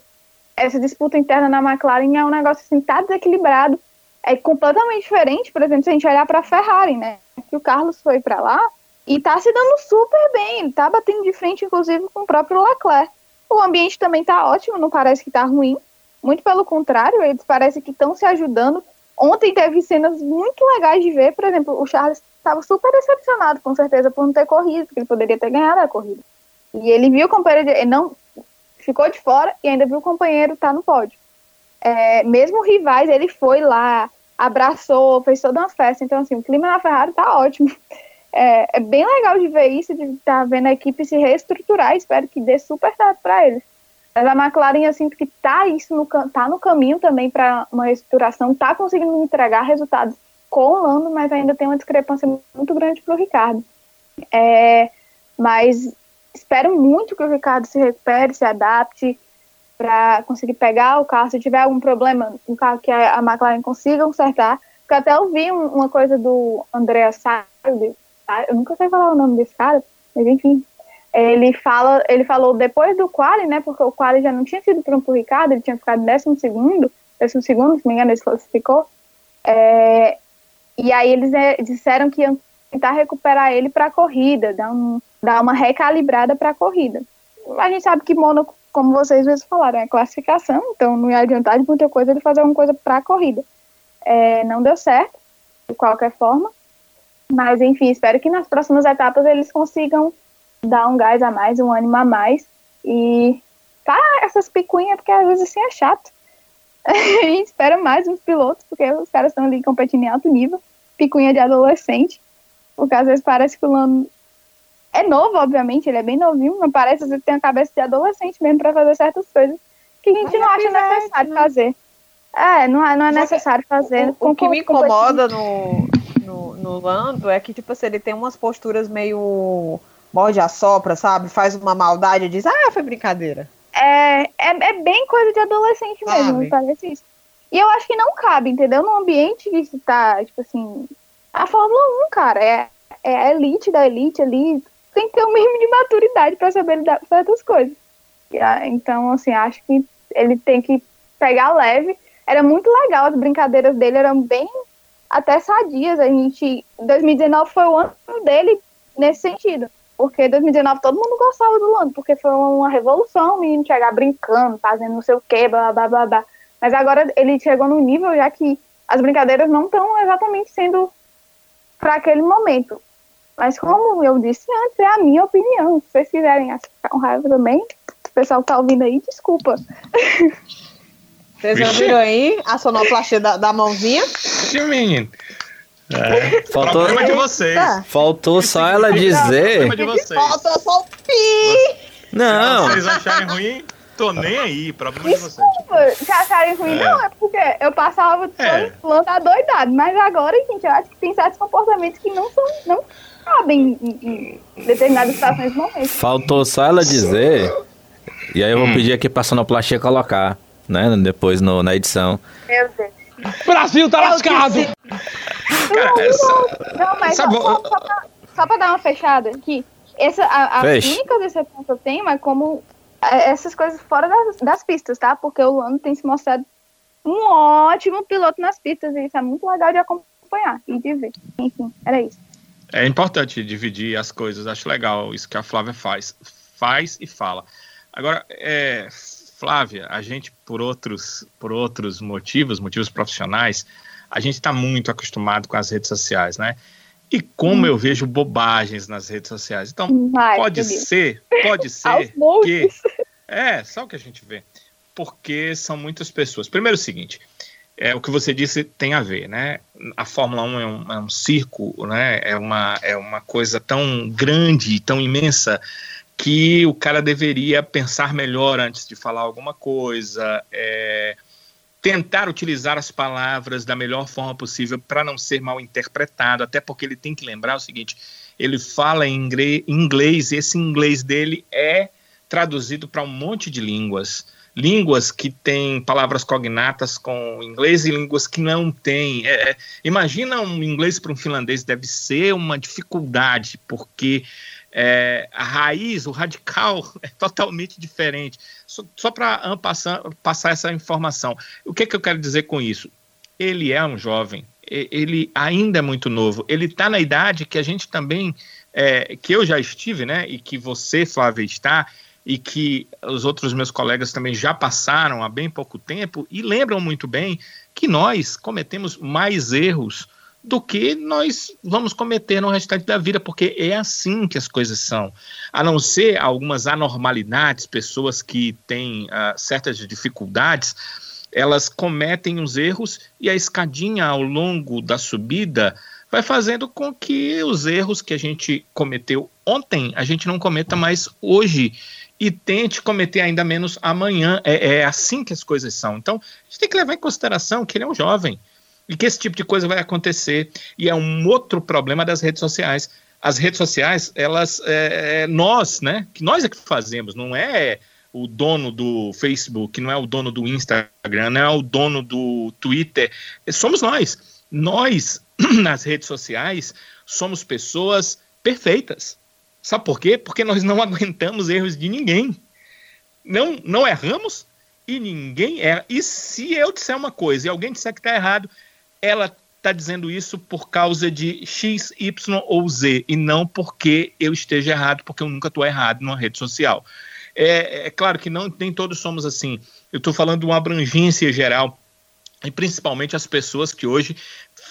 essa disputa interna na McLaren é um negócio assim, tá desequilibrado, é completamente diferente, por exemplo, se a gente olhar para a Ferrari, né? Que o Carlos foi para lá e tá se dando super bem, ele tá batendo de frente, inclusive, com o próprio Leclerc. O ambiente também está ótimo, não parece que está ruim. Muito pelo contrário, eles parecem que estão se ajudando. Ontem teve cenas muito legais de ver, por exemplo, o Charles estava super decepcionado, com certeza, por não ter corrido, porque ele poderia ter ganhado a corrida. E ele viu o companheiro, ele não ficou de fora e ainda viu o companheiro estar tá no pódio. É, mesmo rivais, ele foi lá, abraçou, fez toda uma festa. Então, assim, o clima na Ferrari tá ótimo é, é bem legal de ver isso, de estar tá vendo a equipe se reestruturar. Espero que dê super certo para eles. Mas a McLaren, eu sinto que tá isso no, tá no caminho também para uma reestruturação, tá conseguindo entregar resultados com o Lando, mas ainda tem uma discrepância muito grande para o Ricardo. É, mas espero muito que o Ricardo se recupere, se adapte para conseguir pegar o carro. Se tiver algum problema, um carro que a McLaren consiga consertar. Porque até eu vi uma coisa do Andrea Salles, eu nunca sei falar o nome desse cara, mas enfim. Ele fala, ele falou depois do quali, né? Porque o quali já não tinha sido para o Ricardo, ele tinha ficado décimo segundo, décimo segundo, se não me engano, ele se classificou. É, e aí eles é, disseram que iam tentar recuperar ele para a corrida, dar, um, dar uma recalibrada para a corrida. A gente sabe que Mônaco, como vocês vezes falaram, é classificação, então não ia adiantar de muita coisa ele fazer alguma coisa para a corrida. É, não deu certo, de qualquer forma. Mas, enfim, espero que nas próximas etapas eles consigam dar um gás a mais, um ânimo a mais. E tá essas picuinhas, porque às vezes assim é chato. *laughs* gente espera mais uns pilotos, porque os caras estão ali competindo em alto nível. picuinha de adolescente, porque às vezes parece que o Lando é novo, obviamente, ele é bem novinho, mas parece que tem a cabeça de adolescente mesmo para fazer certas coisas que a gente mas não acha necessário né? fazer. É, não é, não é necessário fazer. O, o, o que me incomoda no, no, no Lando é que, tipo assim, ele tem umas posturas meio morde a sopra, sabe? Faz uma maldade e diz, ah, foi brincadeira. É, é, é bem coisa de adolescente mesmo, me parece isso. E eu acho que não cabe, entendeu? Num ambiente que está, tipo assim, a Fórmula 1, cara, é, é a elite da elite ali, tem que ter o um mínimo de maturidade para saber lidar com certas coisas. Então, assim, acho que ele tem que pegar leve. Era muito legal, as brincadeiras dele eram bem até sadias. A gente, 2019 foi o ano dele nesse sentido. Porque 2019 todo mundo gostava do Lando, porque foi uma revolução o menino chegar brincando, fazendo não sei o quê, blá, blá, blá, blá. Mas agora ele chegou no nível já que as brincadeiras não estão exatamente sendo para aquele momento. Mas como eu disse antes, é a minha opinião. Se vocês quiserem ficar com raiva também, o pessoal que tá ouvindo aí, desculpa. *laughs* Vocês ouviram aí a sonoplastia da, da mãozinha? Sim, menino. É. Faltou, problema de vocês. Faltou só ela dizer. De vocês. Faltou só o pi. Não. Se vocês acharem ruim, tô nem aí. Problema Desculpa, de vocês. Se acharem ruim, é. não, é porque eu passava é. tá doidado. Mas agora, gente, eu acho que tem certos comportamentos que não são. Não cabem em, em determinadas situações e momentos. Faltou só ela dizer. E aí eu vou hum. pedir aqui pra sonoplastia colocar, né? Depois no, na edição. Meu Deus. Brasil tá lascado! Cara, essa... Não, mas só, só, só, pra, só, pra, dar uma fechada aqui, essa, a, a única decepção que eu tenho é como é, essas coisas fora das, das, pistas, tá? Porque o Lando tem se mostrado um ótimo piloto nas pistas e isso é muito legal de acompanhar e de ver. Enfim, era isso. É importante dividir as coisas, acho legal isso que a Flávia faz. Faz e fala. Agora, é, Flávia, a gente, por outros, por outros motivos, motivos profissionais, a gente está muito acostumado com as redes sociais, né? E como hum. eu vejo bobagens nas redes sociais. Então, Vai, pode ser, pode *laughs* ser que. É, só o que a gente vê. Porque são muitas pessoas. Primeiro o seguinte. É, o que você disse tem a ver, né? A Fórmula 1 é um, é um circo, né? É uma, é uma coisa tão grande, tão imensa, que o cara deveria pensar melhor antes de falar alguma coisa. É, tentar utilizar as palavras da melhor forma possível para não ser mal interpretado, até porque ele tem que lembrar o seguinte: ele fala em inglês, e esse inglês dele é traduzido para um monte de línguas. Línguas que têm palavras cognatas com inglês e línguas que não têm. É, é imagina um inglês para um finlandês, deve ser uma dificuldade, porque é, a raiz, o radical *laughs* é totalmente diferente. Só, só para passar, passar essa informação. O que, que eu quero dizer com isso? Ele é um jovem, ele ainda é muito novo, ele está na idade que a gente também, é, que eu já estive, né, e que você, Flávia, está, e que os outros meus colegas também já passaram há bem pouco tempo e lembram muito bem que nós cometemos mais erros do que nós vamos cometer no restante da vida, porque é assim que as coisas são. A não ser algumas anormalidades, pessoas que têm uh, certas dificuldades, elas cometem os erros e a escadinha ao longo da subida vai fazendo com que os erros que a gente cometeu ontem a gente não cometa mais hoje e tente cometer ainda menos amanhã. É, é assim que as coisas são. Então, a gente tem que levar em consideração que ele é um jovem e que esse tipo de coisa vai acontecer. E é um outro problema das redes sociais. As redes sociais, elas, é, é, nós, né? Que nós é que fazemos, não é o dono do Facebook, não é o dono do Instagram, não é o dono do Twitter, somos nós. Nós, *clears throat* nas redes sociais, somos pessoas perfeitas. Sabe por quê? Porque nós não *laughs* aguentamos erros de ninguém. Não, não erramos e ninguém erra. E se eu disser uma coisa e alguém disser que está errado, ela está dizendo isso por causa de X, Y ou Z, e não porque eu esteja errado, porque eu nunca estou errado numa rede social. É, é, claro que não, nem todos somos assim. Eu estou falando de uma abrangência geral, e principalmente as pessoas que hoje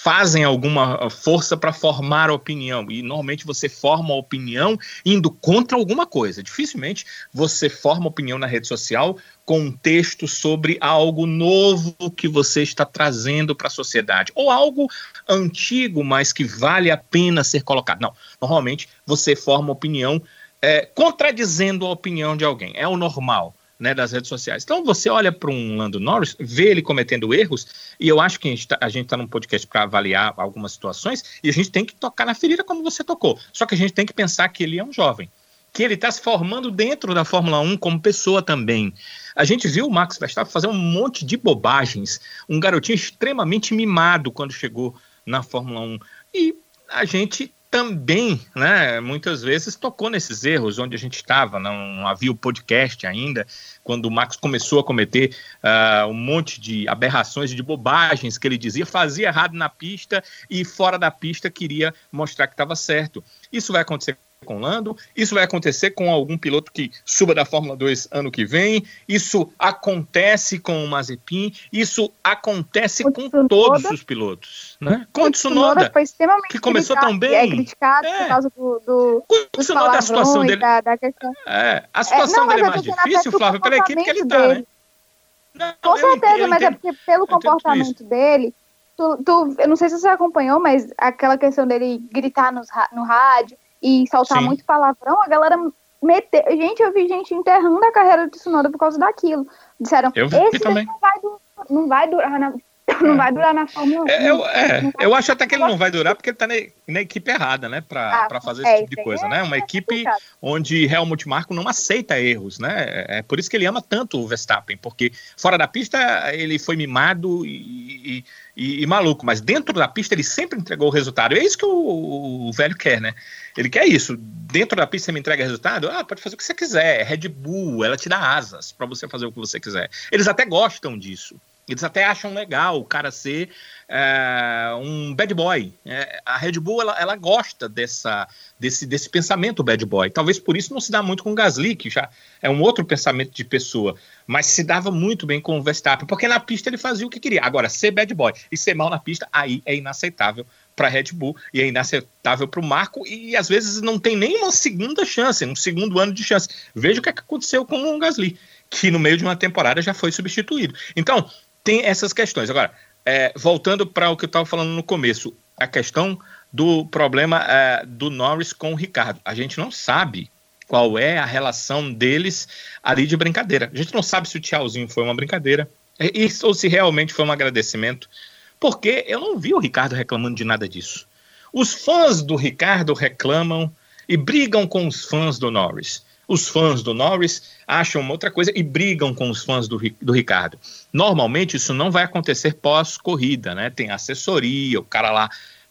fazem alguma força para formar opinião. E normalmente você forma opinião indo contra alguma coisa. Dificilmente você forma opinião na rede social com um texto sobre algo novo que você está trazendo para a sociedade. Ou algo antigo, mas que vale a pena ser colocado. Não. Normalmente você forma opinião é, contradizendo a opinião de alguém. É o normal né, das redes sociais. Então você olha para um Lando Norris, vê ele cometendo erros, e eu acho que a gente está tá num podcast para avaliar algumas situações, e a gente tem que tocar na ferida como você tocou. Só que a gente tem que pensar que ele é um jovem, que ele está se formando dentro da Fórmula 1 como pessoa também. A gente viu o Max Verstappen fazer um monte de bobagens, um garotinho extremamente mimado quando chegou na Fórmula 1. E a gente também, né, muitas vezes tocou nesses erros onde a gente estava, não havia o podcast ainda, quando o Max começou a cometer uh, um monte de aberrações, de bobagens que ele dizia, fazia errado na pista e fora da pista queria mostrar que estava certo. Isso vai acontecer com Lando, isso vai acontecer com algum piloto que suba da Fórmula 2 ano que vem, isso acontece com o Mazepin, isso acontece o com Tsunoda, todos os pilotos. Né? Com o Tsunoda, foi extremamente que começou tão bem. É criticado é. por causa do, do o Tsunoda, a situação dele, da, da questão. É, a situação é, não, dele é mais difícil, Flávio, pela equipe que ele está, né? Não, com certeza, mas é porque pelo comportamento dele, tu, tu, eu não sei se você acompanhou, mas aquela questão dele gritar nos, no rádio, e soltar Sim. muito palavrão, a galera meteu. Gente, eu vi gente enterrando a carreira do Tsunoda por causa daquilo. Disseram, eu esse não vai, não vai durar na, *coughs* não vai durar na Fórmula 1. É, eu, é, eu acho até que ele não vai durar porque ele tá na, na equipe errada, né? Pra, ah, fazer é, esse tipo de coisa, é, né? Uma equipe onde Helmut Marko não aceita erros, né? É, é por isso que ele ama tanto o Verstappen, porque fora da pista ele foi mimado e, e, e maluco, mas dentro da pista ele sempre entregou o resultado. E é isso que o, o, velho quer, né? Ele quer isso. Dentro da pista você me entrega resultado? Ah, pode fazer o que você quiser. Red Bull, ela te dá asas para você fazer o que você quiser. Eles até gostam disso. Eles até acham legal o cara ser é, um bad boy. É, a Red Bull ela, ela, gosta dessa, desse, desse pensamento bad boy. Talvez por isso não se dá muito com o Gasly, que já é um outro pensamento de pessoa. Mas se dava muito bem com o Verstappen, porque na pista ele fazia o que queria. Agora, ser bad boy e ser mal na pista, aí é inaceitável para a Red Bull e é inaceitável para o Marco e às vezes não tem nem uma segunda chance, um segundo ano de chance. Veja o que, é que aconteceu com o Gasly, que no meio de uma temporada já foi substituído. Então, tem essas questões. Agora, é, voltando para o que eu estava falando no começo, a questão do problema é, do Norris com o Ricardo. A gente não sabe qual é a relação deles ali de brincadeira. A gente não sabe se o tchauzinho foi uma brincadeira ou se realmente foi um agradecimento, porque eu não vi o Ricardo reclamando de nada disso. Os fãs do Ricardo reclamam e brigam com os fãs do Norris os fãs do Norris acham uma outra coisa e brigam com os fãs do, do Ricardo. Normalmente isso não vai acontecer pós-corrida, né? Tem assessoria, o cara lá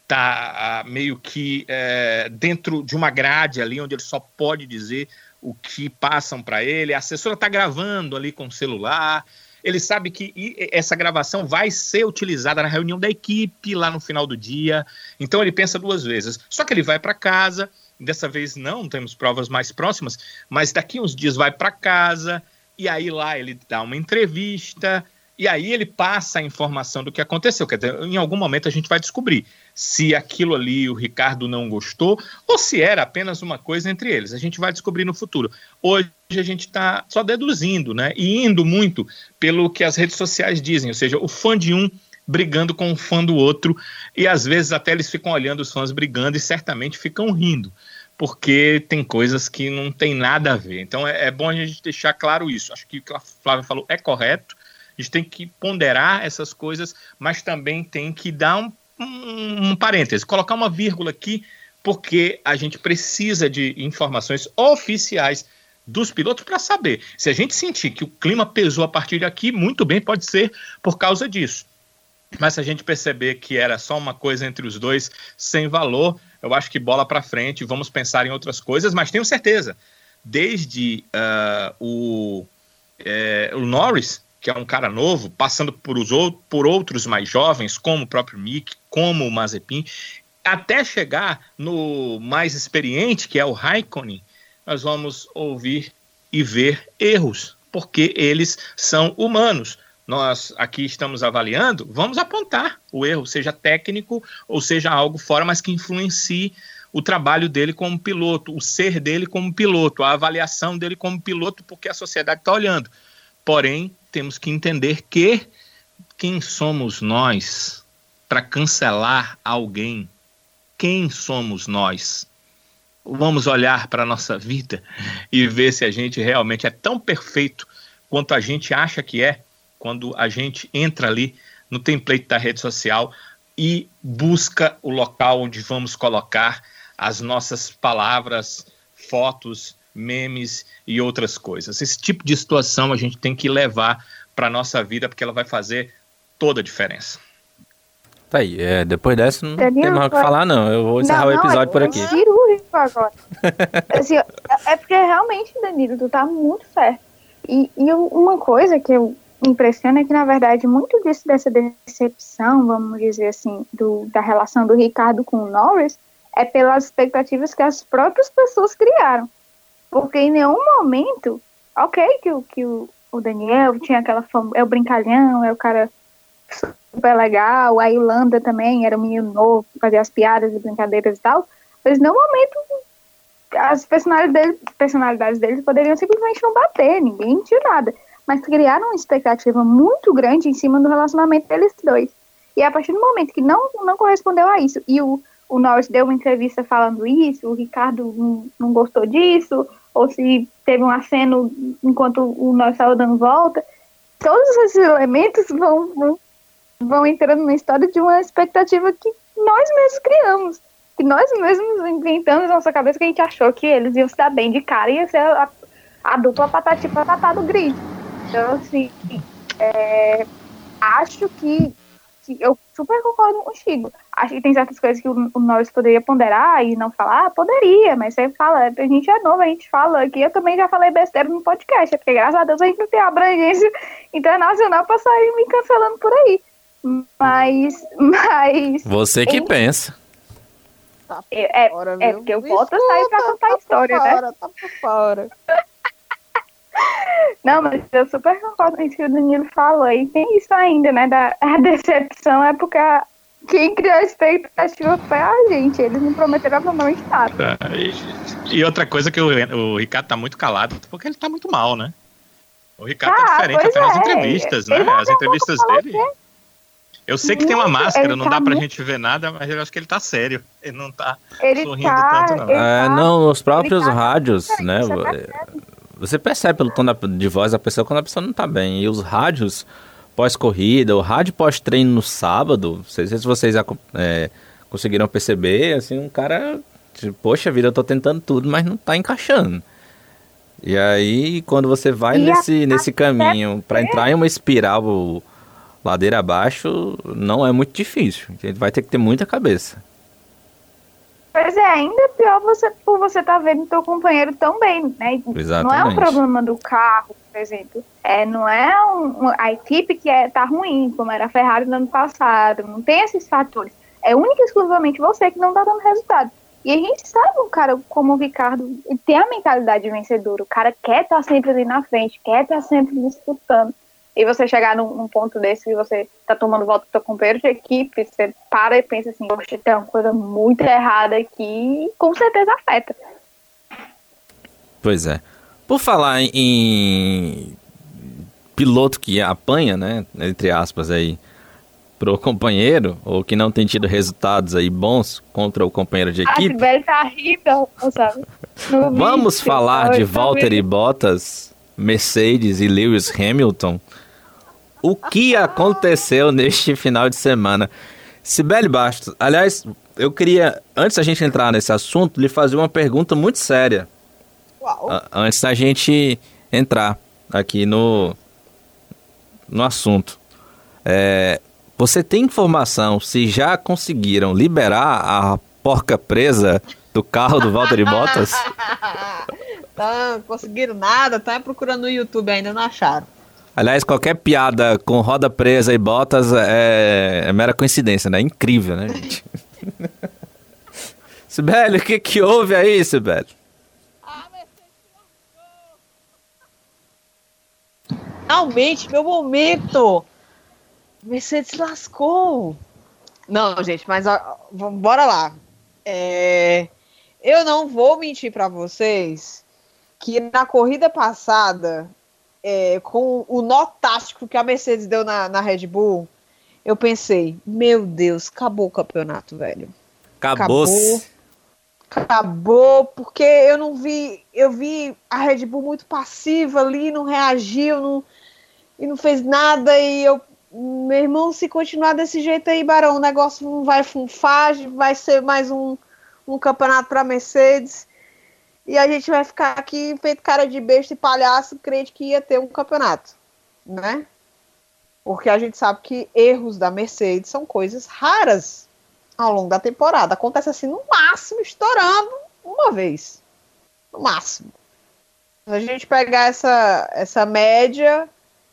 tá ah, meio que é, dentro de uma grade ali onde ele só pode dizer o que passam para ele. A assessora está gravando ali com o celular. Ele sabe que essa gravação vai ser utilizada na reunião da equipe lá no final do dia. Então ele pensa duas vezes. Só que ele vai para casa Dessa vez não, temos provas mais próximas, mas daqui uns dias vai para casa e aí lá ele dá uma entrevista e aí ele passa a informação do que aconteceu. Quer dizer, em algum momento a gente vai descobrir se aquilo ali o Ricardo não gostou ou se era apenas uma coisa entre eles. A gente vai descobrir no futuro. Hoje a gente está só deduzindo, né? E indo muito pelo que as redes sociais dizem, ou seja, o fã de um brigando com o fã do outro, e às vezes até eles ficam olhando os fãs brigando e certamente ficam rindo, porque tem coisas que não tem nada a ver. Então é, é bom a gente deixar claro isso. Acho que o que a Flávia falou é correto, a gente tem que ponderar essas coisas, mas também tem que dar um, um, um parêntese, colocar uma vírgula aqui, porque a gente precisa de informações oficiais dos pilotos para saber. Se a gente sentir que o clima pesou a partir daqui, muito bem, pode ser por causa disso. Mas se a gente perceber que era só uma coisa entre os dois sem valor, eu acho que bola para frente, vamos pensar em outras coisas, mas tenho certeza, desde uh, o, é, o Norris, que é um cara novo, passando por, os, por outros mais jovens, como o próprio Mick, como o Mazepin, até chegar no mais experiente, que é o Raikkonen, nós vamos ouvir e ver erros, porque eles são humanos nós aqui estamos avaliando, vamos apontar o erro, seja técnico ou seja algo fora, mas que influencie o trabalho dele como piloto, o ser dele como piloto, a avaliação dele como piloto, porque a sociedade está olhando. Porém, temos que entender que quem somos nós para cancelar alguém? Quem somos nós? Vamos olhar para a nossa vida e ver se a gente realmente é tão perfeito quanto a gente acha que é quando a gente entra ali no template da rede social e busca o local onde vamos colocar as nossas palavras, fotos, memes e outras coisas. Esse tipo de situação a gente tem que levar para a nossa vida porque ela vai fazer toda a diferença. Tá aí, é, depois dessa não Danilo, tem mais o que falar, não. Eu vou encerrar não, o episódio por aqui. cirúrgico agora. *laughs* assim, é porque realmente, Danilo, tu tá muito certo. E, e uma coisa que eu impressiona é que, na verdade, muito disso, dessa decepção, vamos dizer assim, do, da relação do Ricardo com o Norris, é pelas expectativas que as próprias pessoas criaram. Porque em nenhum momento, ok, que, que o, o Daniel tinha aquela fama, é o brincalhão, é o cara super legal, a Ilanda também era um menino novo, fazia as piadas e brincadeiras e tal, mas no momento as personalidades, personalidades deles poderiam simplesmente não bater, ninguém tinha nada, mas criaram uma expectativa muito grande em cima do relacionamento deles dois. E a partir do momento que não, não correspondeu a isso, e o, o Norris deu uma entrevista falando isso, o Ricardo não, não gostou disso, ou se teve um aceno enquanto o Norris estava dando volta, todos esses elementos vão, vão, vão entrando na história de uma expectativa que nós mesmos criamos, que nós mesmos inventamos na nossa cabeça que a gente achou que eles iam se dar bem de cara e ia ser a, a dupla patati patatá do grid. Então, assim, é, acho que eu super concordo contigo. Acho que tem certas coisas que o, o Norris poderia ponderar e não falar, poderia, mas você fala, a gente é novo, a gente fala aqui. Eu também já falei besteira no podcast, é porque graças a Deus a gente não tem abrangência *laughs* internacional pra sair me cancelando por aí. Mas, mas. Você que pensa. Tá é, fora, é, é porque eu volto a sair pra contar tá a história, né? fora, né? Tá por fora. Não, mas eu super concordo com isso que o Danilo falou. E tem isso ainda, né? Da, *laughs* a decepção é porque a, quem criou a expectativa foi a gente. Eles não prometeram absolutamente nada. Tá, e, e, outra coisa que o, o Ricardo tá muito calado, porque ele tá muito mal, né? O Ricardo tá, tá diferente até nas é. entrevistas, né? As entrevistas dele. Eu sei que tem uma máscara, não tá dá pra muito... gente ver nada, mas eu acho que ele tá sério. Ele não tá ele sorrindo tá, tanto, não. É, não, os próprios tá rádios, né? Você percebe pelo tom de voz da pessoa quando a pessoa não tá bem. E os rádios pós-corrida, o rádio pós-treino no sábado, não sei se vocês é, conseguiram perceber, assim, um cara, tipo, poxa vida, eu tô tentando tudo, mas não tá encaixando. E aí, quando você vai e nesse, a, nesse caminho para entrar em uma espiral ladeira abaixo, não é muito difícil. A gente vai ter que ter muita cabeça. Pois é, ainda pior você, por você estar tá vendo seu companheiro tão bem, né? Exatamente. Não é um problema do carro, por exemplo. É, não é um, a equipe que é, tá ruim, como era a Ferrari no ano passado. Não tem esses fatores. É única e exclusivamente você que não tá dando resultado. E a gente sabe um cara como o Ricardo tem a mentalidade vencedora. O cara quer estar tá sempre ali na frente, quer estar tá sempre disputando e você chegar num, num, ponto desse e você tá tomando volta do seu companheiro de equipe, você para e pensa assim, poxa, tem uma coisa muito errada aqui e com certeza afeta. Pois é. Por falar em piloto que apanha, né, entre aspas aí, pro companheiro, ou que não tem tido resultados aí bons contra o companheiro de equipe. Ah, velho tá horrível, sabe? Vamos falar de Valtteri Bottas, Mercedes e Lewis Hamilton o que aconteceu neste final de semana. Sibeli Bastos, aliás, eu queria, antes da gente entrar nesse assunto, lhe fazer uma pergunta muito séria. Uau. Antes da gente entrar aqui no, no assunto. É, você tem informação se já conseguiram liberar a porca presa do carro do Valtteri Bottas? *laughs* tá, conseguiram nada, tá procurando no YouTube ainda, não acharam. Aliás, qualquer piada com roda presa e botas é, é mera coincidência, né? Incrível, né, gente? *laughs* Sibeli, o que que houve aí, Sibeli? Finalmente, meu momento. Mercedes lascou. Não, gente, mas ó, bora lá. É, eu não vou mentir para vocês que na corrida passada, é, com o nó tático que a Mercedes deu na, na Red Bull, eu pensei, meu Deus, acabou o campeonato, velho. Acabou. Acabou, acabou porque eu não vi, eu vi a Red Bull muito passiva ali, não reagiu, não, e não fez nada, e eu meu irmão, se continuar desse jeito aí, Barão, o negócio não vai funfar, vai ser mais um, um campeonato para Mercedes. E a gente vai ficar aqui feito cara de besta e palhaço, crente que ia ter um campeonato, né? Porque a gente sabe que erros da Mercedes são coisas raras ao longo da temporada. Acontece assim, no máximo, estourando uma vez. No máximo. Se a gente pegar essa, essa média,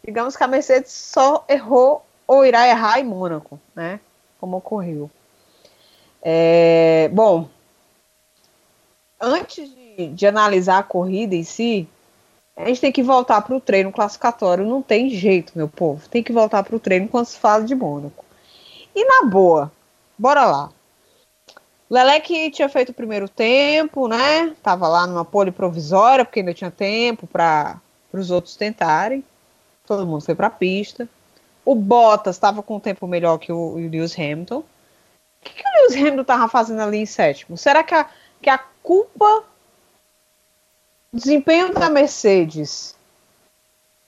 digamos que a Mercedes só errou ou irá errar em Mônaco, né? Como ocorreu. É, bom, antes de, de, analisar a corrida em si, a gente tem que voltar para o treino classificatório. Não tem jeito, meu povo. Tem que voltar para o treino quando se fala de Mônaco. E na boa, bora lá. Leleque tinha feito o primeiro tempo, né? Tava lá numa pole provisória, porque ainda tinha tempo para os outros tentarem todo mundo foi para a pista. O Bottas estava com um tempo melhor que o, o Lewis Hamilton. O que, que o Lewis Hamilton estava fazendo ali em sétimo? Será que a, que a culpa desempenho da Mercedes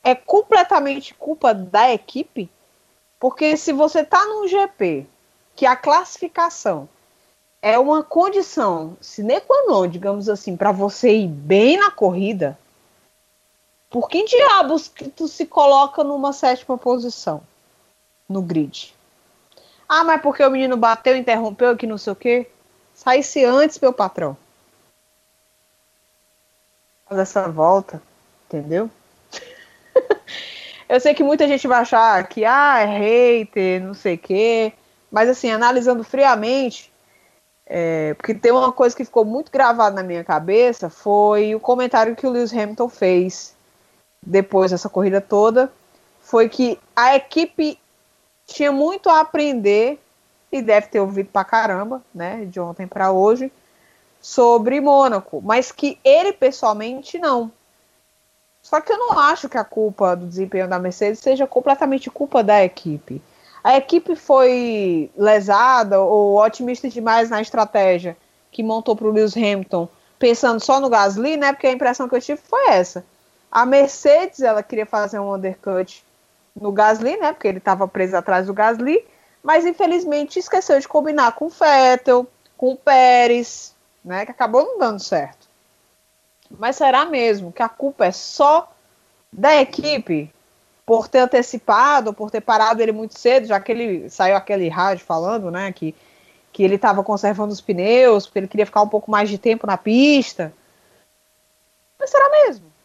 é completamente culpa da equipe? Porque se você está num GP que a classificação é uma condição sine qua non, digamos assim, para você ir bem na corrida, por que diabos que tu se coloca numa sétima posição no grid? Ah, mas porque o menino bateu, interrompeu, que não sei o quê. Saísse antes, meu patrão. Dessa volta, entendeu? *laughs* Eu sei que muita gente vai achar que ah, é hater, não sei o quê. Mas assim, analisando friamente, é, porque tem uma coisa que ficou muito gravada na minha cabeça, foi o comentário que o Lewis Hamilton fez depois dessa corrida toda foi que a equipe tinha muito a aprender e deve ter ouvido pra caramba, né, de ontem para hoje, sobre Mônaco, mas que ele pessoalmente não. Só que eu não acho que a culpa do desempenho da Mercedes seja completamente culpa da equipe. A equipe foi lesada ou otimista demais na estratégia que montou para o Lewis Hamilton, pensando só no Gasly, né? Porque a impressão que eu tive foi essa. A Mercedes, ela queria fazer um undercut no Gasly, né? Porque ele estava preso atrás do Gasly, mas infelizmente esqueceu de combinar com o Vettel, com o Pérez, né? Que acabou não dando certo. Mas será mesmo que a culpa é só da equipe por ter antecipado, por ter parado ele muito cedo, já que ele saiu aquele rádio falando, né? Que, que ele estava conservando os pneus, porque ele queria ficar um pouco mais de tempo na pista. Mas será mesmo?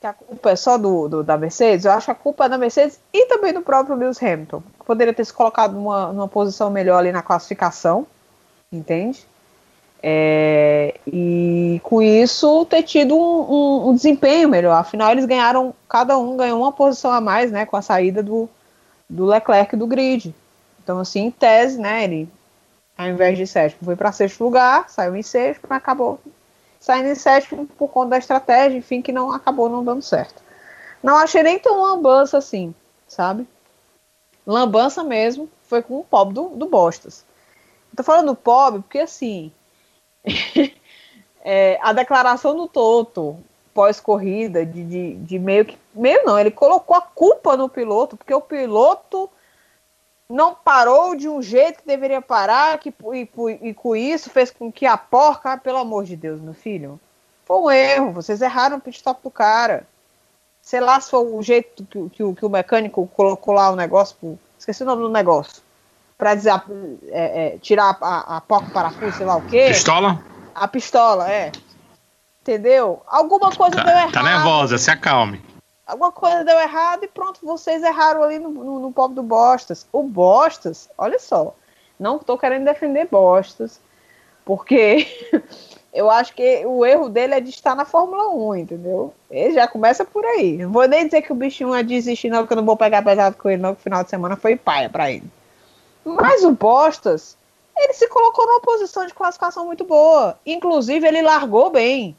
que a culpa é só do, do, da Mercedes, eu acho a culpa é da Mercedes e também do próprio Lewis Hamilton. Que poderia ter se colocado numa, numa posição melhor ali na classificação, entende? É, e com isso ter tido um, um, um, desempenho melhor. Afinal, eles ganharam, cada um ganhou uma posição a mais, né? Com a saída do, do Leclerc do grid. Então, assim, em tese, né? Ele, ao invés de sétimo, foi para sexto lugar, saiu em sexto, mas acabou saindo em sétimo por conta da estratégia, enfim, que não acabou não dando certo. Não achei nem tão lambança assim, sabe? Lambança mesmo foi com o pobre do, do Bostas. Tô falando pobre porque assim. *laughs* é, a declaração do Toto pós-corrida, de, de, de meio que. Meio não, ele colocou a culpa no piloto, porque o piloto não parou de um jeito que deveria parar, que, e, e, com isso fez com que a porca, ah, pelo amor de Deus, meu filho, foi um erro, vocês erraram o pit stop do cara. Sei lá se foi o jeito que, que, que o mecânico colocou lá o negócio, esqueci o nome do negócio, para dizer, é, é, tirar a, a porca parafuso, sei lá o quê. Pistola? A pistola, é. Entendeu? Alguma coisa tá, deu errado. Tá nervosa, se acalme alguma coisa deu errado e pronto, vocês erraram ali no, no, no pobre do Bostas. O Bostas, olha só, não estou querendo defender Bostas, porque *laughs* eu acho que o erro dele é de estar na Fórmula 1, entendeu? Ele já começa por aí. Não vou nem dizer que o bichinho é desistir, não, que eu não vou pegar pesado com ele, não, que o final de semana foi paia para ele. Mas o ele se colocou numa posição de classificação muito boa. Inclusive, ele largou bem.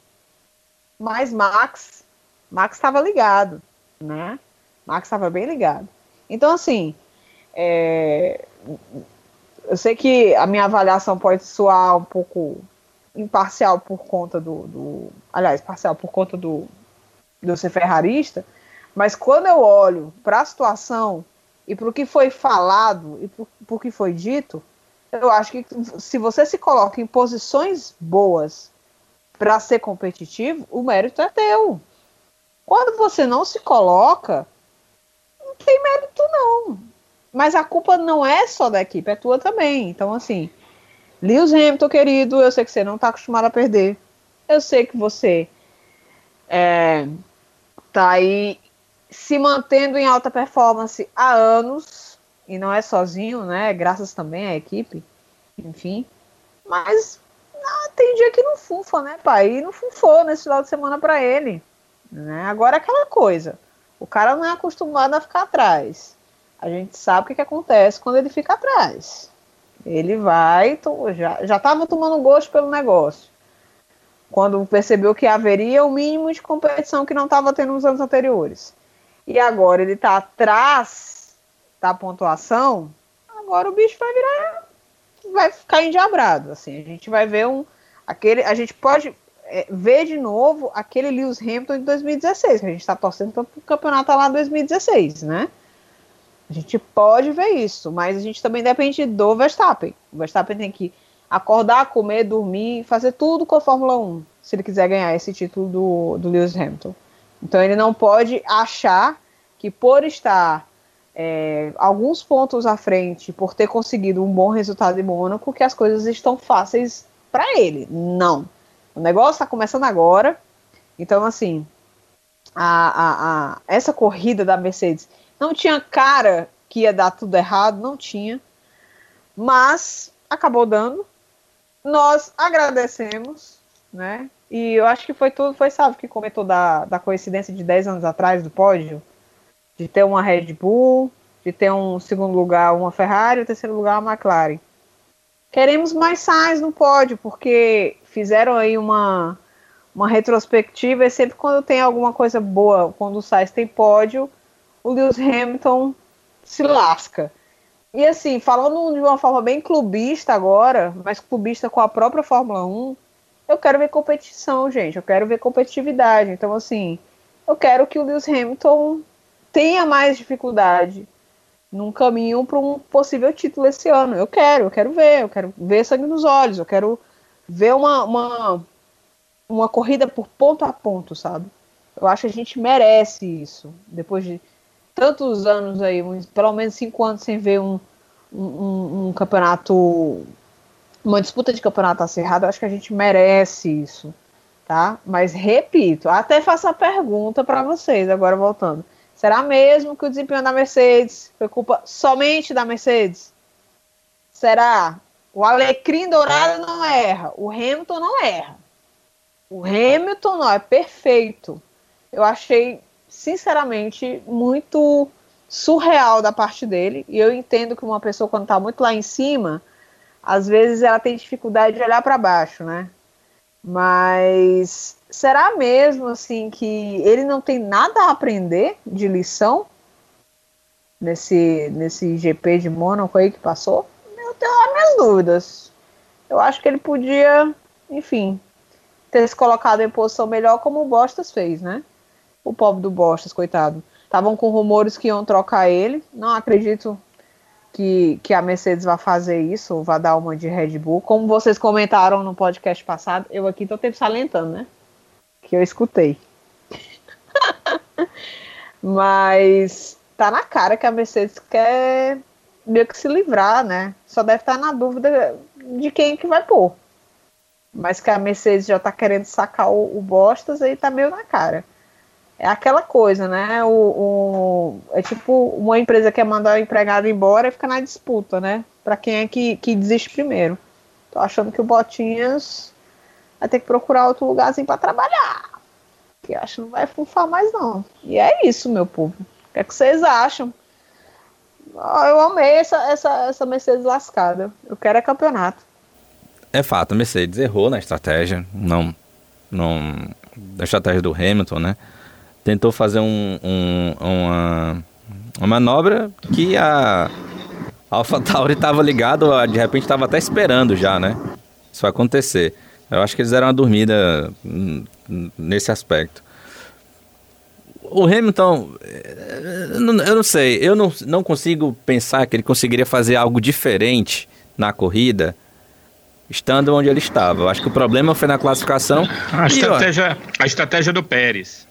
Mas Max, Max estava ligado, né? Max estava bem ligado. Então, assim, é, eu sei que a minha avaliação pode soar um pouco imparcial por conta do, do aliás, parcial por conta do, do ser ferrarista, mas quando eu olho para a situação e para o que foi falado e para o que foi dito, eu acho que se você se coloca em posições boas para ser competitivo, o mérito é teu. Quando você não se coloca, não tem mérito não. Mas a culpa não é só da equipe, é tua também. Então, assim, Lewis Hamilton, querido, eu sei que você não está acostumado a perder. Eu sei que você é, tá aí se mantendo em alta performance há anos, e não é sozinho, né? Graças também à equipe, enfim. Mas ah, tem dia que não funfa, né, pai? E não funfou nesse final de semana para ele. Né? Agora aquela coisa. O cara não é acostumado a ficar atrás. A gente sabe o que, que acontece quando ele fica atrás. Ele vai, já estava tomando gosto pelo negócio. Quando percebeu que haveria o mínimo de competição que não estava tendo nos anos anteriores. E agora ele está atrás da pontuação, agora o bicho vai virar. Vai ficar endiabrado. Assim, a gente vai ver um. Aquele, a gente pode é, ver de novo aquele Lewis Hamilton de 2016, que a gente está torcendo para o campeonato lá em 2016, né? A gente pode ver isso, mas a gente também depende do Verstappen. O Verstappen tem que acordar, comer, dormir, fazer tudo com a Fórmula 1, se ele quiser ganhar esse título do, do Lewis Hamilton. Então ele não pode achar que por estar é, alguns pontos à frente, por ter conseguido um bom resultado em Mônaco, que as coisas estão fáceis para ele. Não. O negócio está começando agora. Então, assim, a, a, a, essa corrida da Mercedes não tinha cara que ia dar tudo errado, não tinha. Mas acabou dando. Nós agradecemos, né? E eu acho que foi tudo, foi Sávio que comentou da, da coincidência de 10 anos atrás do pódio, de ter uma Red Bull, de ter um segundo lugar uma Ferrari, o terceiro lugar uma McLaren. Queremos mais Sainz no pódio, porque fizeram aí uma, uma retrospectiva e sempre quando tem alguma coisa boa, quando o Sainz tem pódio, o Lewis Hamilton se lasca. E assim, falando de uma forma bem clubista agora, mas clubista com a própria Fórmula 1, eu quero ver competição, gente. Eu quero ver competitividade. Então, assim, eu quero que o Lewis Hamilton tenha mais dificuldade num caminho para um possível título esse ano. Eu quero, eu quero ver, eu quero ver sangue nos olhos, eu quero ver uma, uma, uma corrida por ponto a ponto, sabe? Eu acho que a gente merece isso. Depois de tantos anos aí, pelo menos cinco anos sem ver um, um, um campeonato, uma disputa de campeonato acirrado, acho que a gente merece isso, tá? Mas repito, até faço a pergunta para vocês, agora voltando. Será mesmo que o desempenho da Mercedes foi culpa somente da Mercedes? Será? O Alecrim Dourado não erra, o Hamilton não erra. O Hamilton não é perfeito. Eu achei sinceramente, muito surreal da parte dele. E eu entendo que uma pessoa, quando está muito lá em cima, às vezes ela tem dificuldade de olhar para baixo, né? Mas será mesmo assim que ele não tem nada a aprender de lição nesse, nesse GP de Mônaco aí que passou? Eu tenho minhas dúvidas. Eu acho que ele podia, enfim, ter se colocado em posição melhor como o Bostas fez, né? o pobre do Bostas, coitado. Estavam com rumores que iam trocar ele. Não acredito que, que a Mercedes vá fazer isso, ou vá dar uma de Red Bull. Como vocês comentaram no podcast passado, eu aqui estou sempre salentando, né? Que eu escutei. *laughs* Mas tá na cara que a Mercedes quer meio que se livrar, né? Só deve estar na dúvida de quem que vai pôr. Mas que a Mercedes já tá querendo sacar o, o Bostas, aí tá meio na cara é aquela coisa, né? O, o, é tipo uma empresa que quer mandar o empregado embora e fica na disputa, né? Para quem é que, que desiste primeiro. Tô achando que o Botinhas vai ter que procurar outro lugarzinho para trabalhar. Que acho que não vai fufar mais, não. E é isso, meu povo. O que, é que vocês acham? Eu amei essa, essa, essa Mercedes lascada. Eu quero é campeonato. É fato, a Mercedes errou na estratégia. Não. não na estratégia do Hamilton, né? Tentou fazer um, um uma, uma manobra que a Alpha Tauri estava ligado, de repente estava até esperando já, né? Isso acontecer. Eu acho que eles deram uma dormida nesse aspecto. O Hamilton, eh, eu não sei, eu não, não consigo pensar que ele conseguiria fazer algo diferente na corrida, estando onde ele estava. Eu acho que o problema foi na classificação. A estratégia, a estratégia do Pérez,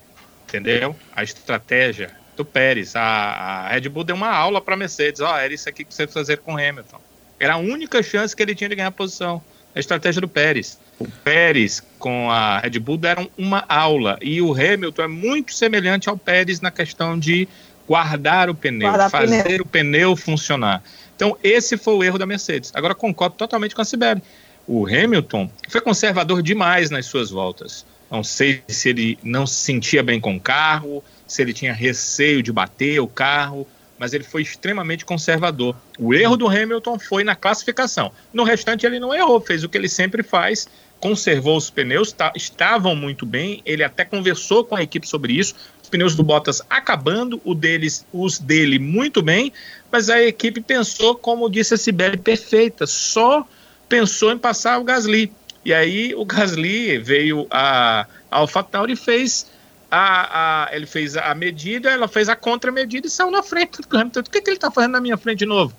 entendeu? A estratégia do Pérez. A, a Red Bull deu uma aula para Mercedes. Ó, oh, era isso aqui que você fazer com o Hamilton. Era a única chance que ele tinha de ganhar a posição. A estratégia do Pérez. O Pérez com a Red Bull deram uma aula. E o Hamilton é muito semelhante ao Pérez na questão de guardar o pneu, guardar fazer pneu. o pneu funcionar. Então, esse foi o erro da Mercedes. Agora, concordo totalmente com a Sibeli. O Hamilton foi conservador demais nas suas voltas. Não sei se ele não se sentia bem com o carro, se ele tinha receio de bater o carro, mas ele foi extremamente conservador. O erro do Hamilton foi na classificação. No restante, ele não errou, fez o que ele sempre faz, conservou os pneus, tá, estavam muito bem. Ele até conversou com a equipe sobre isso. Os pneus do Bottas acabando, o deles, os dele muito bem, mas a equipe pensou, como disse a Sibeli, perfeita, só pensou em passar o Gasly. E aí o Gasly veio a, AlphaTauri e fez a, a, ele fez a medida, ela fez a contramedida e saiu na frente do Hamilton. O que, que ele está fazendo na minha frente de novo?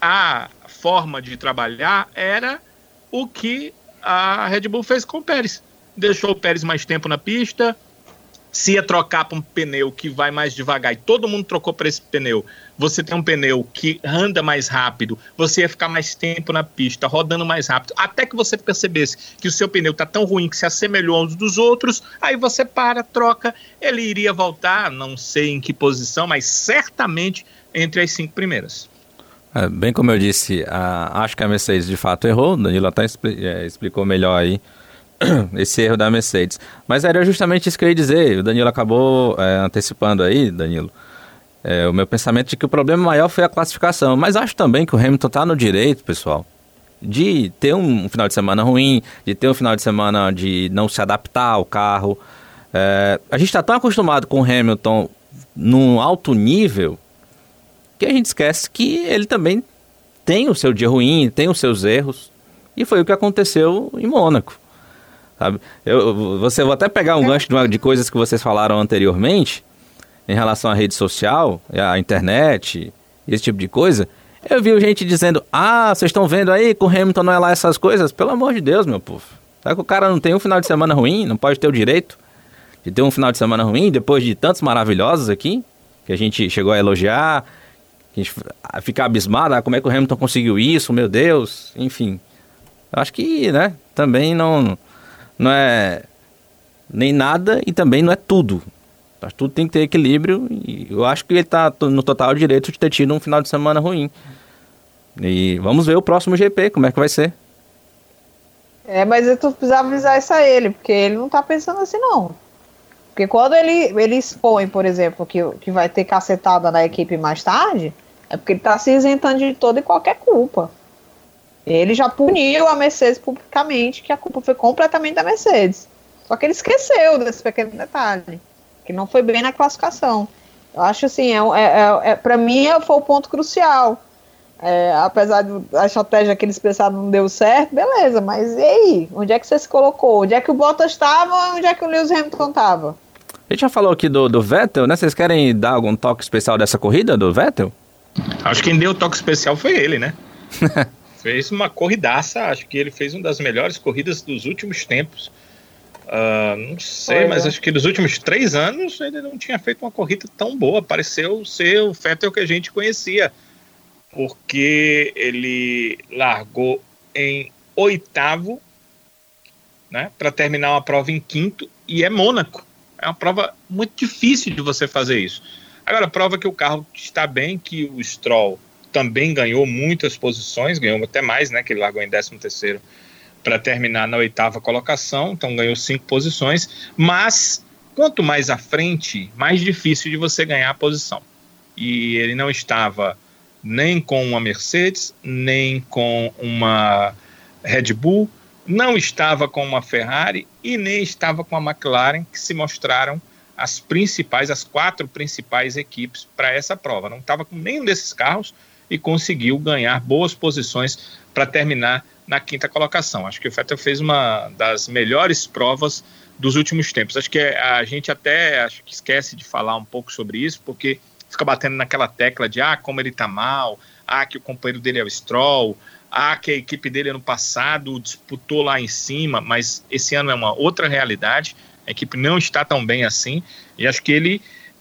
A forma de trabalhar era o que a Red Bull fez com o Pérez. Deixou o Pérez mais tempo na pista, se ia trocar para um pneu que vai mais devagar e todo mundo trocou para esse pneu, você tem um pneu que anda mais rápido, você ia ficar mais tempo na pista, rodando mais rápido, até que você percebesse que o seu pneu está tão ruim que se assemelhou aos dos outros, aí você para, troca, ele iria voltar, não sei em que posição, mas certamente entre as cinco primeiras. É, bem como eu disse, a, acho que a Mercedes de fato errou, o Danilo até expli é, explicou melhor aí *coughs* esse erro da Mercedes. Mas era justamente isso que eu ia dizer. O Danilo acabou é, antecipando aí, Danilo, é, o meu pensamento de que o problema maior foi a classificação. Mas acho também que o Hamilton está no direito, pessoal, de ter um, final de semana ruim, de ter um final de semana de não se adaptar ao carro. É, a gente está tão acostumado com o Hamilton num alto nível que a gente esquece que ele também tem o seu dia ruim, tem os seus erros. E foi o que aconteceu em Mônaco. Sabe? Eu, você vou até pegar um gancho de, uma, de coisas que vocês falaram anteriormente em relação à rede social, à internet, esse tipo de coisa. Eu vi gente dizendo: Ah, vocês estão vendo aí que o Hamilton não é lá essas coisas? Pelo amor de Deus, meu povo. Será que o cara não tem um final de semana ruim? Não pode ter o direito de ter um final de semana ruim depois de tantos maravilhosos aqui? Que a gente chegou a elogiar, a gente fica abismado, ah, como é que o Hamilton conseguiu isso, meu Deus, enfim. Eu acho que, né, também não não é nem nada e também não é tudo. Mas tudo tem que ter equilíbrio e eu acho que ele está no total direito de ter tido um final de semana ruim. E vamos ver o próximo GP, como é que vai ser. É, mas tu precisava avisar isso a ele, porque ele não tá pensando assim, não. Porque quando ele, ele expõe, por exemplo, que, que vai ter cacetada na equipe mais tarde, é porque ele tá se isentando de toda e qualquer culpa. Ele já puniu a Mercedes publicamente, que a culpa foi completamente da Mercedes. Só que ele esqueceu desse pequeno detalhe, que não foi bem na classificação. Eu acho assim, é, é, é, é para mim foi o ponto crucial. É, apesar da estratégia que eles pensaram não deu certo, beleza, mas e aí? Onde é que você se colocou? Onde é que o Bottas estava onde é que o Lewis Hamilton estava? A gente já falou aqui do, do Vettel, né? Vocês querem dar algum toque especial dessa corrida do Vettel? Acho que quem deu o toque especial foi ele, né? *laughs* Fez uma corridaça, acho que ele fez uma das melhores corridas dos últimos tempos. Uh, não sei, mas acho que nos últimos três anos ele não tinha feito uma corrida tão boa. Pareceu ser o Vettel que a gente conhecia, porque ele largou em oitavo, né, para terminar uma prova em quinto e é Mônaco. É uma prova muito difícil de você fazer isso. Agora, prova que o carro está bem, que o Stroll também ganhou muitas posições, ganhou até mais, né? Que ele largou em 13 terceiro. para terminar na oitava colocação, então ganhou cinco posições, mas quanto mais à frente, mais difícil de você ganhar a posição. E ele não estava nem com uma Mercedes, nem com uma Red Bull, não estava com uma Ferrari e nem estava com a McLaren, que se mostraram as principais, as quatro principais equipes para essa prova. Não estava com nenhum desses carros e conseguiu ganhar boas posições para terminar na quinta colocação. Acho que o Vettel fez uma das melhores provas dos últimos tempos. Acho que a gente até acho que esquece de falar um pouco sobre isso, porque fica batendo naquela tecla de ah, como ele está mal, ah, que o companheiro dele é o Stroll, ah, que a equipe dele ano passado disputou lá em cima, mas esse ano é uma outra realidade a equipe não está tão bem assim, e acho que ele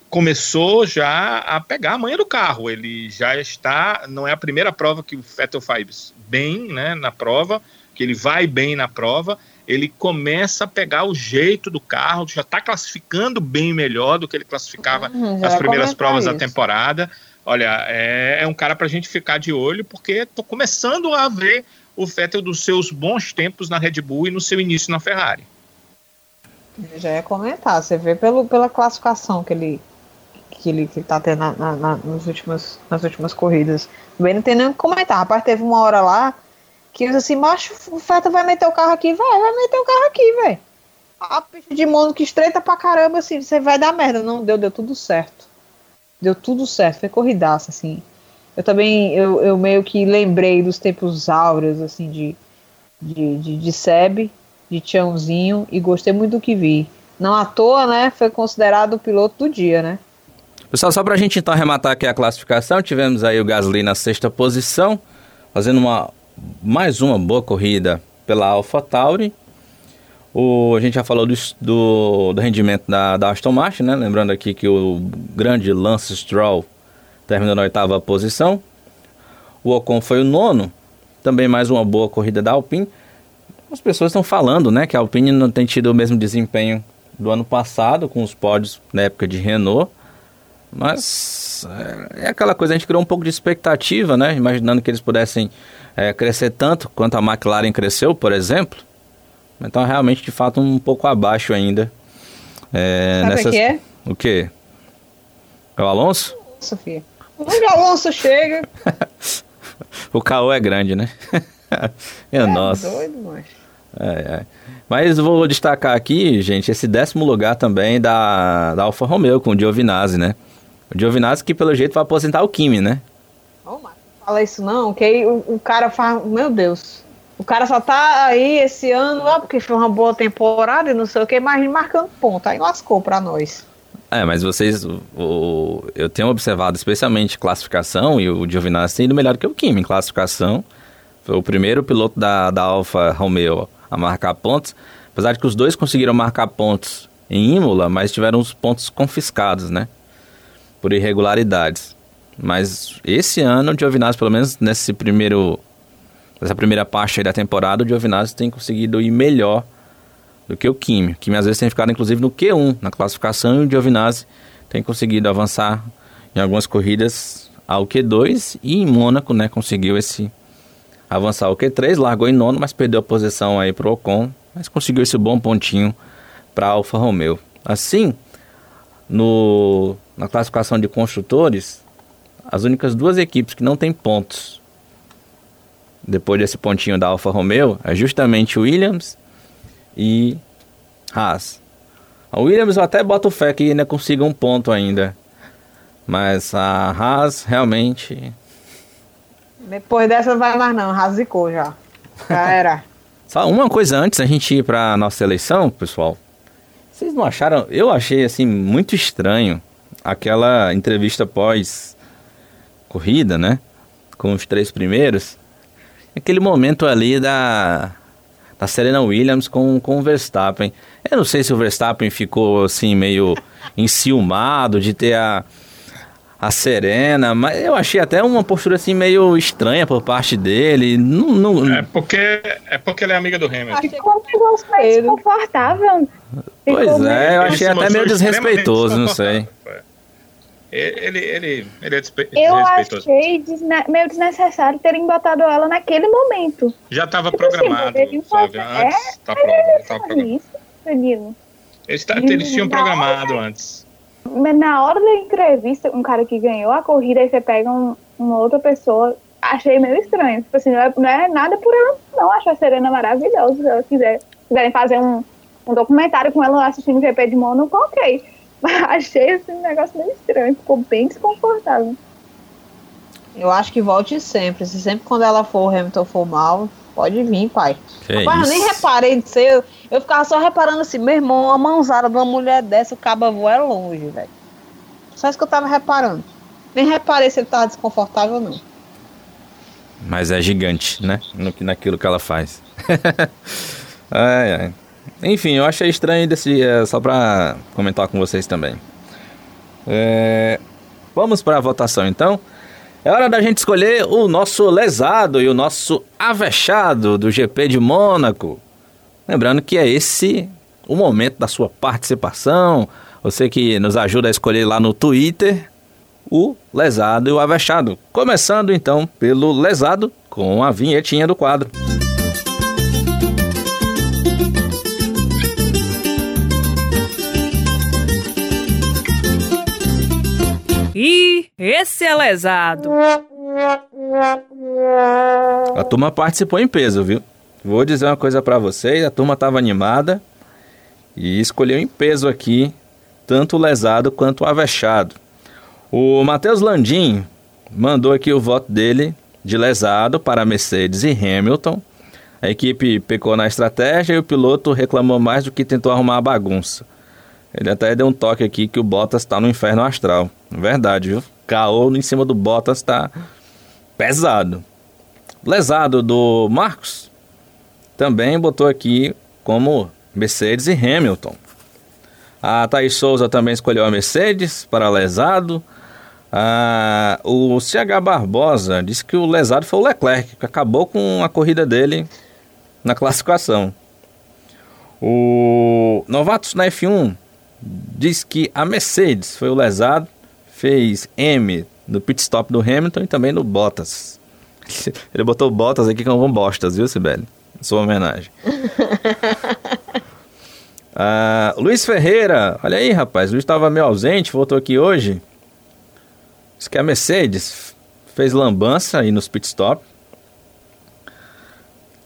começou já a pegar a manha do carro. Ele já está, não é a primeira prova que o Vettel faz bem, né, na prova, que ele vai bem na prova, ele começa a pegar o jeito do carro, já está classificando bem melhor do que ele classificava uhum, nas primeiras provas isso. da temporada. Olha, é, é um cara para a gente ficar de olho, porque estou começando a ver o Vettel dos seus bons tempos na Red Bull e no seu início na Ferrari. Eu já ia comentar, você vê pelo, pela classificação que ele que ele que tá tendo na, na, nas, últimas, nas últimas corridas. Também não tem nem o que comentar. Rapaz, teve uma hora lá que eu assim, macho, o Feta vai meter o carro aqui, vai, vai meter o carro aqui, velho. A pista de mono que estreita pra caramba, assim, você vai dar merda. Não deu, deu tudo certo. Deu tudo certo, foi corridaça, assim. Eu também, eu, eu meio que lembrei dos tempos áureos, assim, de, de, de, de Seb, de Tiãozinho e gostei muito do que vi. Não à toa, né? Foi considerado o piloto do dia, né? Pessoal, só para a gente então arrematar aqui a classificação, tivemos aí o Gasly na sexta posição, fazendo uma mais uma boa corrida pela AlphaTauri. O, a gente já falou do, do, do rendimento da, da, Aston Martin, né? Lembrando aqui que o grande Lance Stroll terminou na oitava posição. O Ocon foi o nono, também mais uma boa corrida da Alpine. As pessoas estão falando, né, que a Alpine não tem tido o mesmo desempenho do ano passado com os pódios na época de Renault. Mas é, é aquela coisa, a gente criou um pouco de expectativa, né? Imaginando que eles pudessem é, crescer tanto quanto a McLaren cresceu, por exemplo. Então, realmente, de fato, um pouco abaixo ainda. É, Sabe nessas... que é? O quê? É o Alonso? Sofia. Onde o Alonso chega? *laughs* o caô é grande, né? *laughs* é, nossa. doido, macho. É, é. Mas vou destacar aqui, gente, esse décimo lugar também da, da Alfa Romeo com o Giovinazzi, né? O Giovinazzi que pelo jeito vai aposentar o Kimi, né? Oh, fala isso não, que aí o, o, cara faz. Meu Deus. O cara só tá aí esse ano, ó, porque foi uma boa temporada e não sei o que, mas marcando ponto. Aí lascou pra nós. É, mas vocês. O, o, eu tenho observado, especialmente classificação, e o Giovinazzi tem ido melhor que o Kimi em classificação. Foi o primeiro piloto da, da Alfa Romeo a marcar pontos. Apesar de que os dois conseguiram marcar pontos em Imola, mas tiveram os pontos confiscados, né? Por irregularidades. Mas esse ano o Giovinazzi, pelo menos nesse primeiro, nessa primeira parte da temporada, o Giovinazzi tem conseguido ir melhor do que o Kimi. O Kimi às vezes tem ficado inclusive no Q1 na classificação e o Giovinazzi tem conseguido avançar em algumas corridas ao Q2 e em Mônaco, né, conseguiu esse avançar ao Q3, largou em nono, mas perdeu a posição aí pro Ocon, mas conseguiu esse bom pontinho para Alfa Romeo. Assim, no, na classificação de construtores, as únicas duas equipes que não têm pontos depois desse pontinho da Alfa Romeo é justamente Williams e Haas. A Williams eu até boto fé que ainda consiga um ponto ainda. Mas a Haas realmente depois dessa não vai mais não, rasicou já. Já era. *laughs* Só uma coisa antes a gente ir para nossa eleição, pessoal. Vocês não acharam? Eu achei assim muito estranho aquela entrevista pós corrida, né? Com os três primeiros. Aquele momento ali da da Serena Williams com, com o Verstappen. Eu não sei se o Verstappen ficou assim meio *laughs* enciumado de ter a a Serena, mas eu achei até uma postura assim meio estranha por parte dele. Não, não... É porque é porque ele é amiga do Hamilton. Ficou um negócio mais desconfortável. Pois é, eu achei até meio desrespeitoso, não sei. Ele, ele, ele é despe Eu achei desne meio desnecessário terem botado ela naquele momento. Já estava tipo assim, programado, assim, sabe? Antes é, da prova. Já tava programado. Isso, Danilo. Eles, eles tinham programado hora, antes. Mas na hora da entrevista, um cara que ganhou a corrida, aí você pega um, uma outra pessoa, achei meio estranho. Tipo assim, não é, não é nada por ela, não. Acho a Serena maravilhosa. Se ela quiser, quiserem fazer um, um documentário com ela assistindo o GP de Mônaco, ok. Mas *laughs* achei esse negócio meio estranho, ficou bem desconfortável. Eu acho que volte sempre. Se sempre quando ela for, o Hamilton for mal, pode vir, pai. Que Rapaz, eu nem reparei de ser. Eu, eu ficava só reparando assim, meu irmão, uma mãozada de uma mulher dessa, o cabo voa é longe, velho. Só isso que eu tava reparando. Nem reparei se ele tava desconfortável ou não. Mas é gigante, né? No, naquilo que ela faz. *laughs* ai, ai. Enfim, eu achei estranho desse. É, só pra comentar com vocês também. É, vamos para a votação então. É hora da gente escolher o nosso lesado e o nosso avexado do GP de Mônaco. Lembrando que é esse o momento da sua participação. Você que nos ajuda a escolher lá no Twitter o lesado e o avexado. Começando então pelo lesado com a vinhetinha do quadro. Esse é lesado. A turma participou em peso, viu? Vou dizer uma coisa para vocês, a turma estava animada e escolheu em peso aqui tanto o lesado quanto o avexado. O Matheus Landim mandou aqui o voto dele de lesado para Mercedes e Hamilton. A equipe pecou na estratégia e o piloto reclamou mais do que tentou arrumar a bagunça. Ele até deu um toque aqui que o Bottas está no inferno astral. Verdade, viu? Caô em cima do Bottas está pesado. Lesado do Marcos também botou aqui como Mercedes e Hamilton. A Thaís Souza também escolheu a Mercedes para lesado. Ah, o CH Barbosa disse que o lesado foi o Leclerc, que acabou com a corrida dele na classificação. O Novatos na F1 diz que a Mercedes foi o lesado, fez M no pit stop do Hamilton e também no Bottas. *laughs* Ele botou Bottas aqui como bostas, viu, Sibeli? Sua homenagem. *laughs* ah, Luiz Ferreira, olha aí, rapaz. Luiz estava meio ausente, voltou aqui hoje. Diz que a Mercedes fez lambança aí nos pit stop.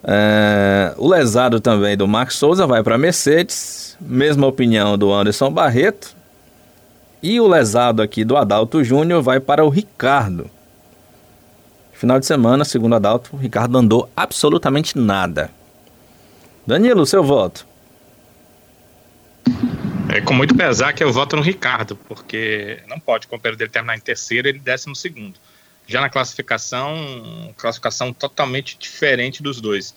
É, o lesado também do Max Souza vai para a Mercedes. Mesma opinião do Anderson Barreto. E o lesado aqui do Adalto Júnior vai para o Ricardo. Final de semana, segundo Adalto, o Ricardo andou absolutamente nada. Danilo, seu voto. É com muito pesar que eu voto no Ricardo, porque não pode, o dele terminar em terceiro, ele décimo segundo. Já na classificação, classificação totalmente diferente dos dois.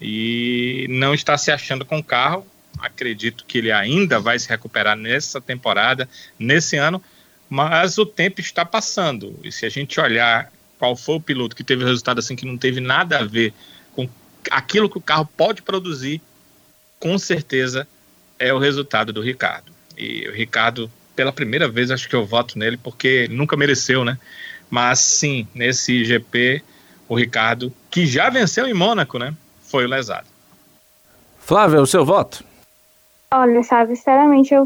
E não está se achando com o carro, acredito que ele ainda vai se recuperar nessa temporada, nesse ano, mas o tempo está passando. E se a gente olhar qual foi o piloto que teve resultado assim que não teve nada a ver com aquilo que o carro pode produzir, com certeza é o resultado do Ricardo. E o Ricardo, pela primeira vez, acho que eu voto nele porque nunca mereceu, né? Mas sim, nesse GP, o Ricardo, que já venceu em Mônaco, né? Foi o lesado. Flávia, o seu voto? Olha, sabe, sinceramente, eu,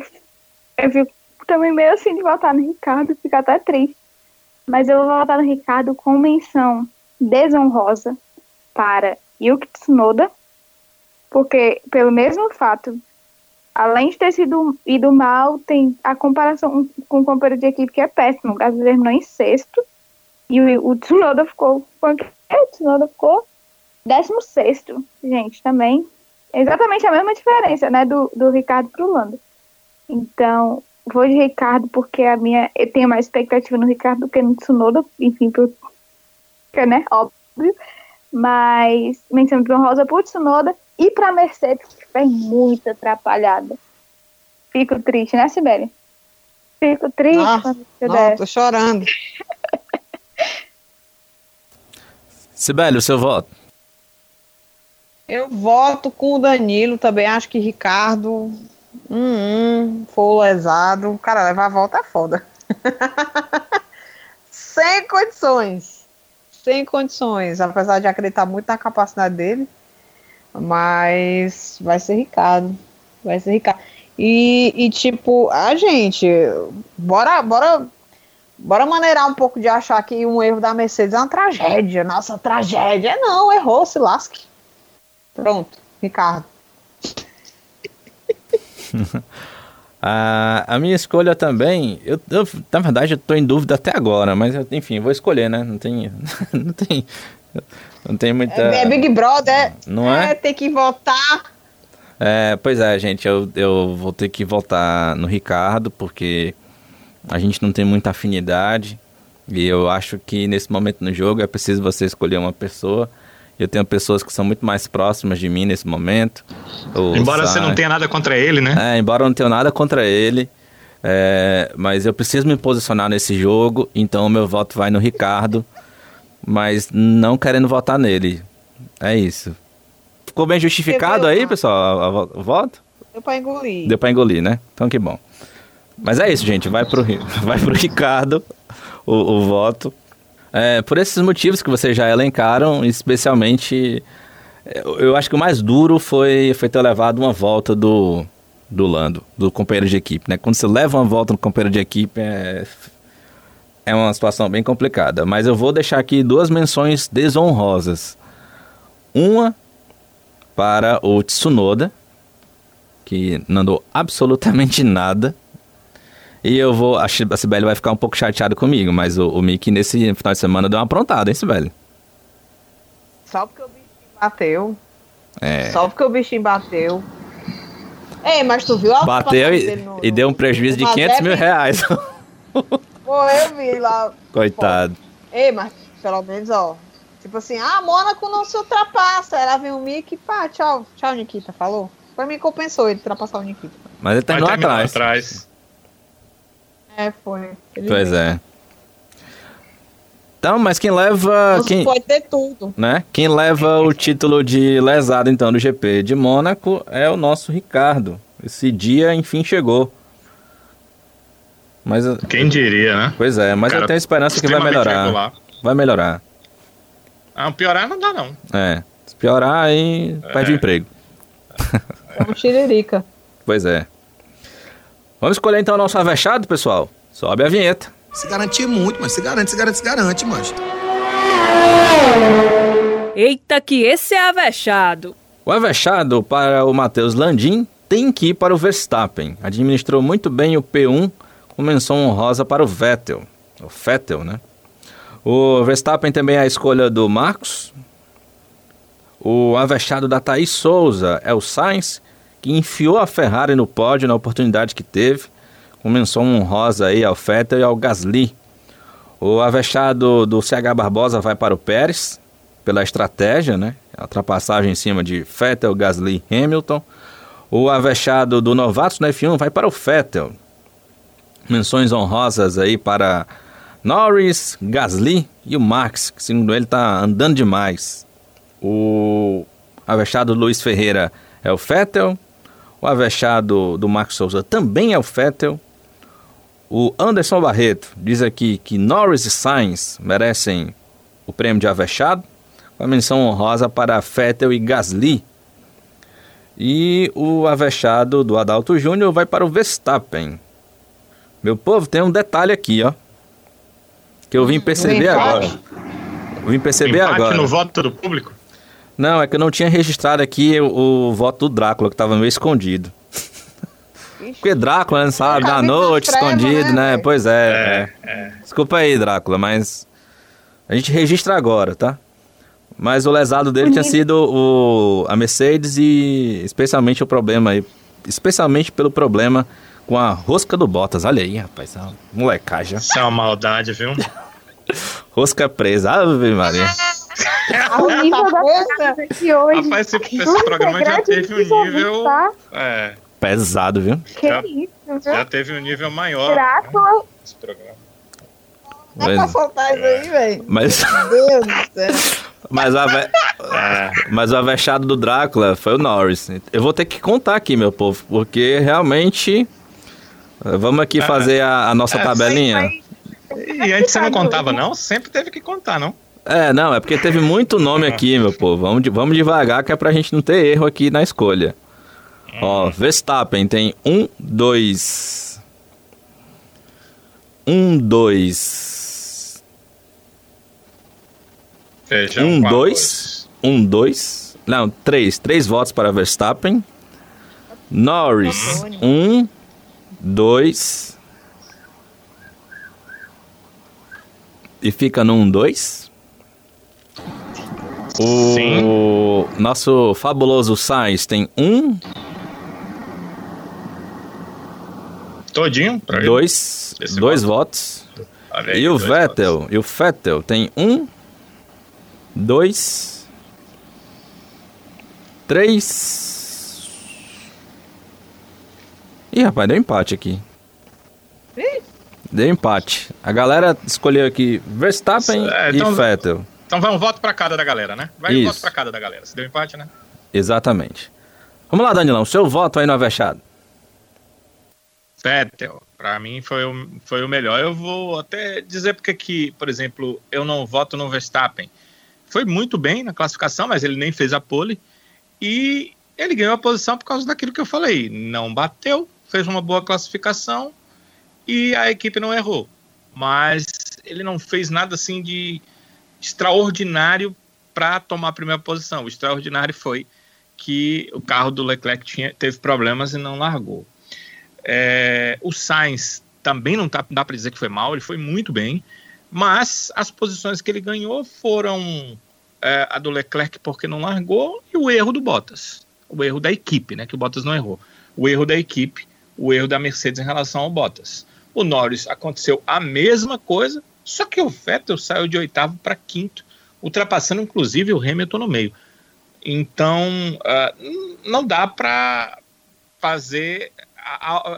eu fico também meio assim de votar no Ricardo, fica até triste. Mas eu vou votar no Ricardo com menção desonrosa para Yuki Tsunoda, porque pelo mesmo fato, além de ter sido ido mal, tem a comparação com o companheiro de equipe que é péssimo. O Gasly terminou em sexto e o, o Tsunoda ficou, o Tsunoda ficou décimo sexto, gente, também exatamente a mesma diferença, né, do, do Ricardo pro Lando. Então, vou de Ricardo porque a minha, eu tenho mais expectativa no Ricardo do que no Tsunoda, enfim, porque, né, óbvio. Mas menção Rosa pro Tsunoda e pra Mercedes, que foi muito atrapalhada. Fico triste, né, Sibeli? Fico triste. Ah, não, tô chorando. *laughs* Sibeli, o seu voto? Eu voto com o Danilo, também acho que Ricardo hum, hum, foi lesado. Cara, levar a volta é foda. *laughs* Sem condições. Sem condições. Apesar de acreditar muito na capacidade dele. Mas vai ser Ricardo. Vai ser Ricardo. E, e tipo, a gente, bora, bora, bora maneirar um pouco de achar que um erro da Mercedes é uma tragédia. Nossa, tragédia. Não, errou, se lasque. Pronto, Ricardo. a, *laughs* a minha escolha também, eu, eu, na verdade eu tô em dúvida até agora, mas eu, enfim, vou escolher, né? Não tem, *laughs* não tem, não tem muita... É, é Big Brother, não é? é ter que votar é, pois é, gente, eu, eu vou ter que voltar no Ricardo, porque a gente não tem muita afinidade. E eu acho que nesse momento no jogo é preciso você escolher uma pessoa. Eu tenho pessoas que são muito mais próximas de mim nesse momento. O embora Sa... você não tenha nada contra ele, né? É, embora eu não tenha nada contra ele. É, mas eu preciso me posicionar nesse jogo, então o meu voto vai no Ricardo. Mas não querendo votar nele. É isso. Ficou bem justificado aí, pessoal, o voto? Deu pra engolir. Deu pra engolir, né? Então que bom. Mas é isso, gente. Vai pro, *laughs* vai pro Ricardo o, o voto. É, por esses motivos que vocês já elencaram, especialmente. Eu acho que o mais duro foi, foi ter levado uma volta do, do Lando, do companheiro de equipe, né? Quando você leva uma volta no companheiro de equipe, é, é uma situação bem complicada. Mas eu vou deixar aqui duas menções desonrosas. Uma para o Tsunoda, que não andou absolutamente nada. E eu vou. A Sibeli vai ficar um pouco chateado comigo, mas o, o Mickey nesse final de semana deu uma aprontada, hein, Sibeli? Só porque o bichinho bateu. É. Só porque o bichinho bateu. Ei, mas tu viu a Bateu e, no, e deu um prejuízo de 500 mil reais. Pô, eu vi lá. Coitado. Pô. Ei, mas pelo menos, ó, Tipo assim, ah, Mônaco não se ultrapassa. Ela vem o Mickey, pá, tchau, tchau, Nikita, falou. Foi me compensou ele ultrapassar o Nikita. Mas ele terminou atrás. atrás. É, foi. Ele pois veio. é. Então, mas quem leva. quem, pode ter tudo. Né? Quem leva o título de lesado, então, do GP de Mônaco é o nosso Ricardo. Esse dia, enfim, chegou. Mas, Quem diria, né? Pois é, mas Cara, eu tenho esperança que vai melhorar. Regular. Vai melhorar. Ah, piorar não dá, não. É. Se piorar, aí é. perde o emprego. É um xiririca. *laughs* Pois é. Vamos escolher então o nosso avexado, pessoal. Sobe a vinheta. Se garantir muito, mas se garante, se garante, se garante, mas. Eita, que esse é avexado. O avexado para o Matheus Landim tem que ir para o Verstappen. Administrou muito bem o P1 com menção honrosa para o Vettel. O Vettel, né? O Verstappen também é a escolha do Marcos. O avexado da Thaís Souza é o Sainz, que enfiou a Ferrari no pódio na oportunidade que teve, com menção honrosa aí ao Vettel e ao Gasly. O avexado do CH Barbosa vai para o Pérez, pela estratégia, né? A ultrapassagem em cima de Vettel, Gasly e Hamilton. O avexado do Novatos no F1 vai para o Vettel. Menções honrosas aí para Norris, Gasly e o Max, que segundo ele está andando demais. O avexado Luiz Ferreira é o Vettel. O avexado do Max Souza também é o Vettel. O Anderson Barreto diz aqui que Norris e Sainz merecem o prêmio de avexado. Com a menção honrosa para Vettel e Gasly. E o avexado do Adalto Júnior vai para o Verstappen. Meu povo, tem um detalhe aqui, ó. Que eu vim perceber agora. Eu vim perceber Empate agora. no voto do público? Não, é que eu não tinha registrado aqui o, o voto do Drácula, que estava meio escondido. Porque Drácula, né, sabe, na noite, escondido, né? né? Pois é, é, é. Desculpa aí, Drácula, mas a gente registra agora, tá? Mas o lesado dele tinha sido o, a Mercedes e especialmente o problema aí, especialmente pelo problema com a rosca do Bottas. Olha aí, rapaz, é uma molecagem. Isso é uma maldade, viu? *laughs* rosca presa, Ave Maria. O nível da coisa que hoje. Rapaz, esse, esse programa já teve um nível. É, pesado, viu? Que já, isso, viu? Já teve um nível maior. Drácula. Né, esse programa. Mas, é pra soltar isso aí, velho. *laughs* Mas... Meu Deus do céu. Mas, a ve... é. mas o avexado do Drácula foi o Norris. Eu vou ter que contar aqui, meu povo, porque realmente Vamos aqui fazer a, a nossa É, tabelinha. E antes você não contava, não? Sempre teve que contar, não? É, não, é porque teve muito nome aqui, meu povo. Vamos, de- vamos devagar, que é pra gente não ter erro aqui na escolha. Ó, Verstappen tem um, dois. Um, dois. Feijão Um, com dois. Um, dois. Não, três. Três votos para Verstappen. Norris, um, dois. E fica no um, dois. O Sim. nosso fabuloso Sainz tem um. Todinho? Pra dois, dois voto. votos. Aí, E o Vettel, votos. e o Vettel tem um, dois, três. Ih, rapaz, deu empate aqui. Deu empate. A galera escolheu aqui Verstappen É, e então- Vettel. Então vai um voto pra cada da galera, né? Vai um Isso. voto pra cada da galera. Se deu empate, né? Exatamente. Vamos lá, Danilão, seu voto aí no Avechado. Vettel, pra mim foi o, foi o melhor. Eu vou até dizer porque que, por exemplo, eu não voto no Verstappen. Foi muito bem na classificação, mas ele nem fez a pole. E ele ganhou a posição por causa daquilo que eu falei. Não bateu, fez uma boa classificação e a equipe não errou. Mas ele não fez nada assim de extraordinário para tomar a primeira posição. O extraordinário foi que o carro do Leclerc tinha, teve problemas e não largou. É, o Sainz também não tá, dá para dizer que foi mal, ele foi muito bem, mas as posições que ele ganhou foram é, a do Leclerc porque não largou e o erro do Bottas, o erro da equipe, né? Que o Bottas não errou, o erro da equipe, o erro da Mercedes em relação ao Bottas. O Norris aconteceu a mesma coisa, só que o Vettel saiu de oitavo para quinto, ultrapassando inclusive o Hamilton no meio. Então, n- não dá para fazer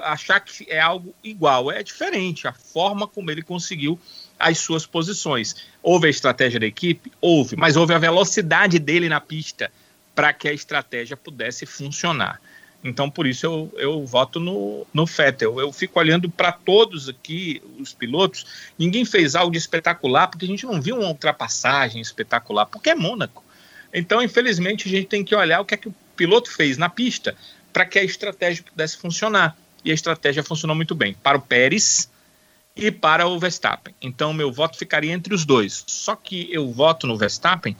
achar que é algo igual, é diferente a forma como ele conseguiu as suas posições. Houve a estratégia da equipe? Houve, mas houve a velocidade dele na pista para que a estratégia pudesse funcionar. Então, por isso eu, eu voto no, no Vettel. Eu fico olhando para todos aqui, os pilotos, ninguém fez algo de espetacular, porque a gente não viu uma ultrapassagem espetacular, porque é Mônaco. Então, infelizmente, a gente tem que olhar o que é que o piloto fez na pista para que a estratégia pudesse funcionar. E a estratégia funcionou muito bem para o Pérez e para o Verstappen. Então, meu voto ficaria entre os dois. Só que eu voto no Verstappen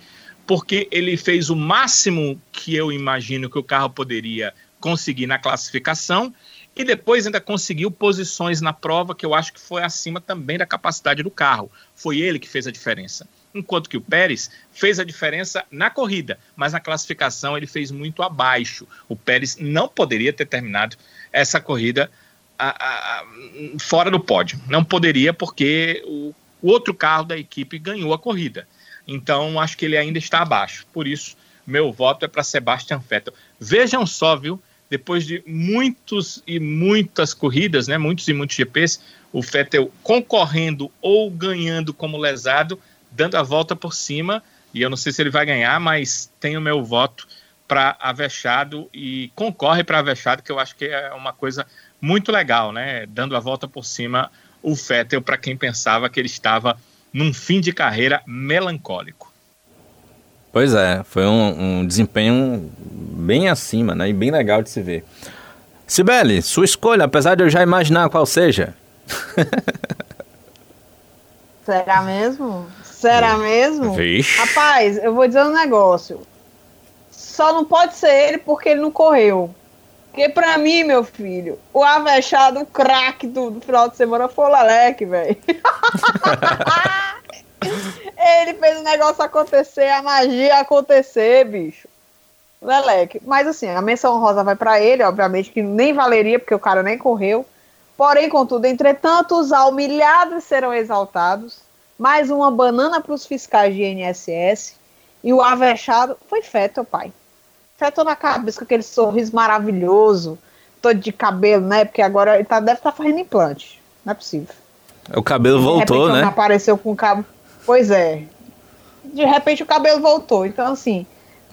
porque ele fez o máximo que eu imagino que o carro poderia conseguir na classificação e depois ainda conseguiu posições na prova que eu acho que foi acima também da capacidade do carro. Foi ele que fez a diferença. Enquanto que o Pérez fez a diferença na corrida, mas na classificação ele fez muito abaixo. O Pérez não poderia ter terminado essa corrida a- a- fora do pódio. Não poderia, porque o, o outro carro da equipe ganhou a corrida. Então, acho que ele ainda está abaixo. Por isso, meu voto é para Sebastian Vettel. Vejam só, viu? Depois de muitos e muitas corridas, né, muitos e muitos GPs, o Vettel concorrendo ou ganhando como lesado, dando a volta por cima. E eu não sei se ele vai ganhar, mas tenho meu voto para Avechado e concorre para Avechado, que eu acho que é uma coisa muito legal, né? Dando a volta por cima o Vettel para quem pensava que ele estava num fim de carreira melancólico. Pois é, foi um, um desempenho bem acima, né? E bem legal de se ver. Sibeli, sua escolha, apesar de eu já imaginar qual seja. *laughs* Será mesmo? Será mesmo? Vixe. Rapaz, eu vou dizer um negócio. Só não pode ser ele porque ele não correu. Porque pra mim, meu filho, o avexado, o craque do, do final de semana foi o Leleque, velho. *laughs* *laughs* ele fez o negócio acontecer, a magia acontecer, bicho. Leleque. Mas assim, a menção rosa vai pra ele, obviamente, que nem valeria, porque o cara nem correu. Porém, contudo, entretanto, os humilhados serão exaltados. Mais uma banana para os fiscais de INSS. E o avexado foi Fettel, pai. Fettel na cabeça com aquele sorriso maravilhoso, todo de cabelo, né? Porque agora ele tá, deve estar fazendo implante. Não é possível. O cabelo voltou, né? Apareceu com o cabo. Pois é. De repente o cabelo voltou. Então, assim,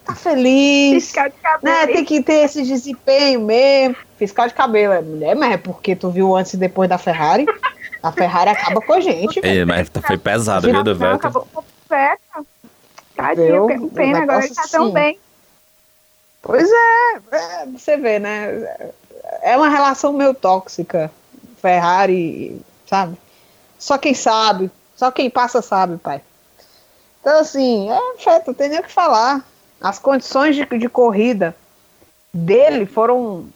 tá feliz. Fiscal de cabelo. Né? Tem que ter esse desempenho mesmo. Fiscal de cabelo é mulher, mas é porque tu viu antes e depois da Ferrari. A Ferrari acaba com a gente. É, mas foi pesado, viu, do Vettel. acabou com o. Tadinho, um pena, agora ele tá negócio tão assim. bem. Pois é, é, você vê, né? É uma relação meio tóxica. Ferrari, sabe? Só quem sabe, só quem passa sabe, pai. Então, assim, é, Feto, não tem nem o que falar. As condições de, de corrida dele foram,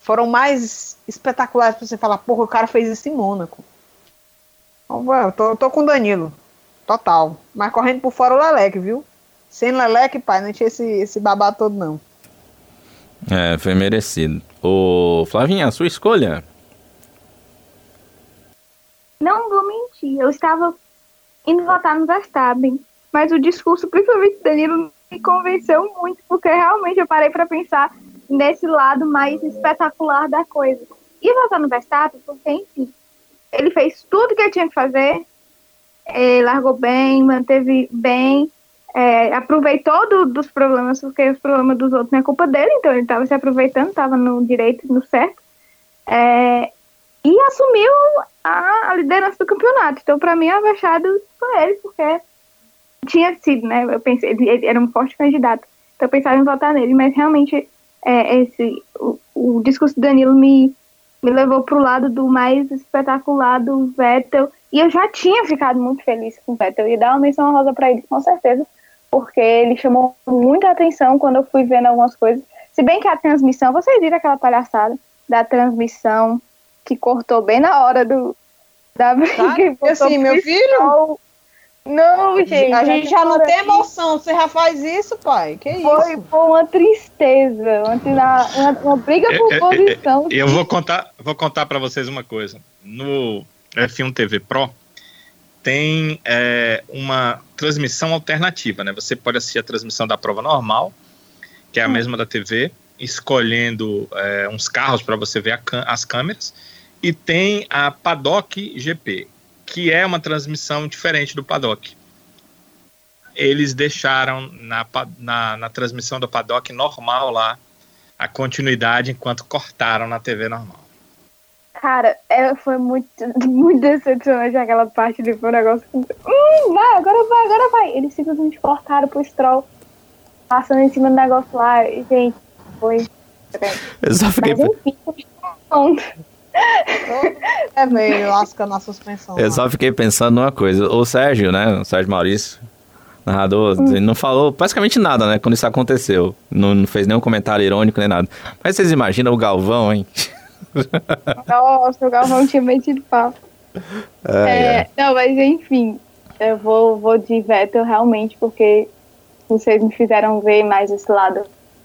foram mais espetaculares pra você falar, porra, o cara fez isso em Mônaco. Então, eu tô, eu tô com o Danilo. Total. Mas correndo por fora o Leleque, viu? Sem Leleque, pai, não tinha esse, esse babado todo, não. É, foi merecido. Ô, Flavinha, a sua escolha? Não vou eu estava indo votar no Verstappen, mas o discurso, principalmente do Danilo, me convenceu muito, porque realmente eu parei para pensar nesse lado mais espetacular da coisa. E votar no Verstappen, porque, enfim, ele fez tudo que ele tinha que fazer, eh, largou bem, manteve bem, eh, aproveitou do- dos problemas, porque os problemas dos outros não é culpa dele, então ele estava se aproveitando, estava no direito, no certo. Eh, e assumiu a, a liderança do campeonato. Então, para mim, a Machado foi ele, porque tinha sido, né? Eu pensei, ele, ele era um forte candidato. Então, eu pensava em votar nele, mas realmente é, esse, o, o discurso do Danilo me, me levou para o lado do mais espetacular do Vettel. E eu já tinha ficado muito feliz com o Vettel. Ia dar uma menção rosa para ele, com certeza, porque ele chamou muita atenção quando eu fui vendo algumas coisas. Se bem que a transmissão, vocês viram aquela palhaçada da transmissão que cortou bem na hora do da *laughs* briga. Sabe? e botou Assim, meu pistol. Não, gente. a gente já não tem emoção. Você já faz isso, pai? Que Foi, isso? foi uma tristeza, uma, uma, uma briga por É, é, é, posição. E eu vou contar, vou contar para vocês uma coisa. No F1 TV Pro tem é, uma transmissão alternativa, né? Você pode assistir a transmissão da prova normal, que é a mesma da TV, escolhendo é, uns carros para você ver a as câmeras, e tem a Paddock GP, que é uma transmissão diferente do Paddock. Eles deixaram na, na, na transmissão do Paddock normal lá a continuidade enquanto cortaram na TV normal. Cara, é, foi muito, *laughs* muito decepcionante aquela parte. Foi um negócio. que, Hum, vai, agora vai, agora vai. Eles simplesmente cortaram pro Stroll, passando em cima do negócio lá. E, gente, foi. Eu só fiquei, Mas enfim. É, velho, lascando a suspensão. eu lá. só fiquei pensando numa coisa. O Sérgio, né? O Sérgio Maurício, narrador, ele não falou praticamente nada, né? Quando isso aconteceu. Não, não fez nenhum comentário irônico nem nada. Mas vocês imaginam o Galvão, hein? *laughs* Nossa, o Galvão tinha metido papo. Ai, É, ai. não, mas enfim, eu vou, vou de Vettel realmente, porque vocês me fizeram ver mais esse lado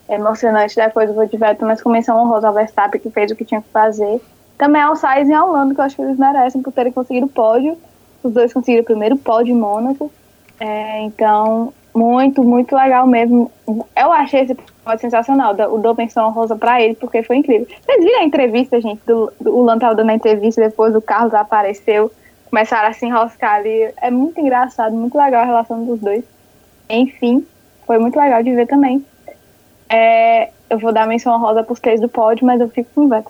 emocionante da coisa, eu vou de Vettel, mas com menção honrosa ao Verstappen, que fez o que tinha que fazer. Também ao Sainz e ao Lando, que eu acho que eles merecem por terem conseguido o pódio. Os dois conseguiram o primeiro pódio em Mônaco. É, então, muito, muito legal mesmo. Eu achei esse pódio sensacional. O dou menção honrosa pra ele, porque foi incrível. Vocês viram a entrevista, gente? Do, do, o Lando tava dando a entrevista, depois o Carlos apareceu começaram a se enroscar ali. É muito engraçado, muito legal a relação dos dois. Enfim, foi muito legal de ver também. É, eu vou dar menção honrosa pros três do pódio, mas eu fico com o.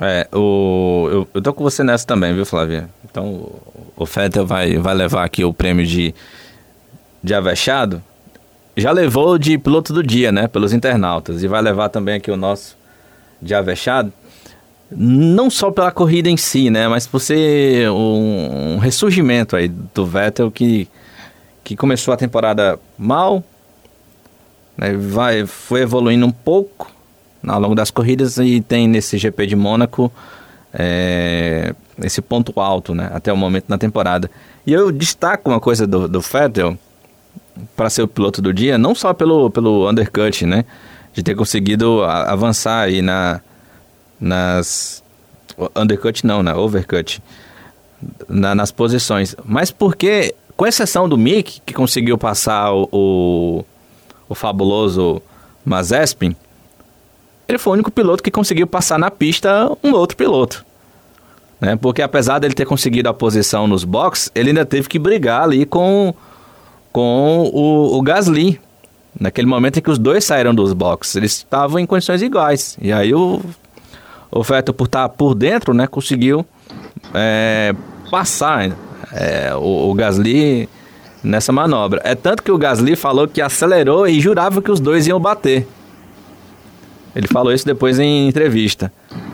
É, o, eu, eu tô com você nessa também, viu, Flávia? Então, o- Fettel vai, vai levar aqui o prêmio de, de avexado. Já levou de piloto do dia, né? Pelos internautas. E vai levar também aqui o nosso de avexado. Não só pela corrida em si, né? Mas por ser um, um ressurgimento aí do Vettel que, que começou a temporada mal, né? vai, foi evoluindo um pouco ao longo das corridas e tem nesse GP de Mônaco é, esse ponto alto, né? Até o momento na temporada. E eu destaco uma coisa do, do Vettel para ser o piloto do dia, não só pelo, pelo undercut, né? De ter conseguido avançar aí na, nas... Undercut não, na overcut. Na- nas posições. Mas porque, com exceção do Mick, que conseguiu passar o, o, o fabuloso Mazepin, ele foi o único piloto que conseguiu passar na pista um outro piloto. Né? Porque apesar dele ter conseguido a posição nos boxes, ele ainda teve que brigar ali com, com o, o Gasly. Naquele momento em que os dois saíram dos boxes, eles estavam em condições iguais. E aí o, o Vettel, por estar por dentro, né, conseguiu é, passar é, o, o Gasly nessa manobra. É tanto que o Gasly falou que acelerou e jurava que os dois iam bater. Ele falou isso depois em entrevista.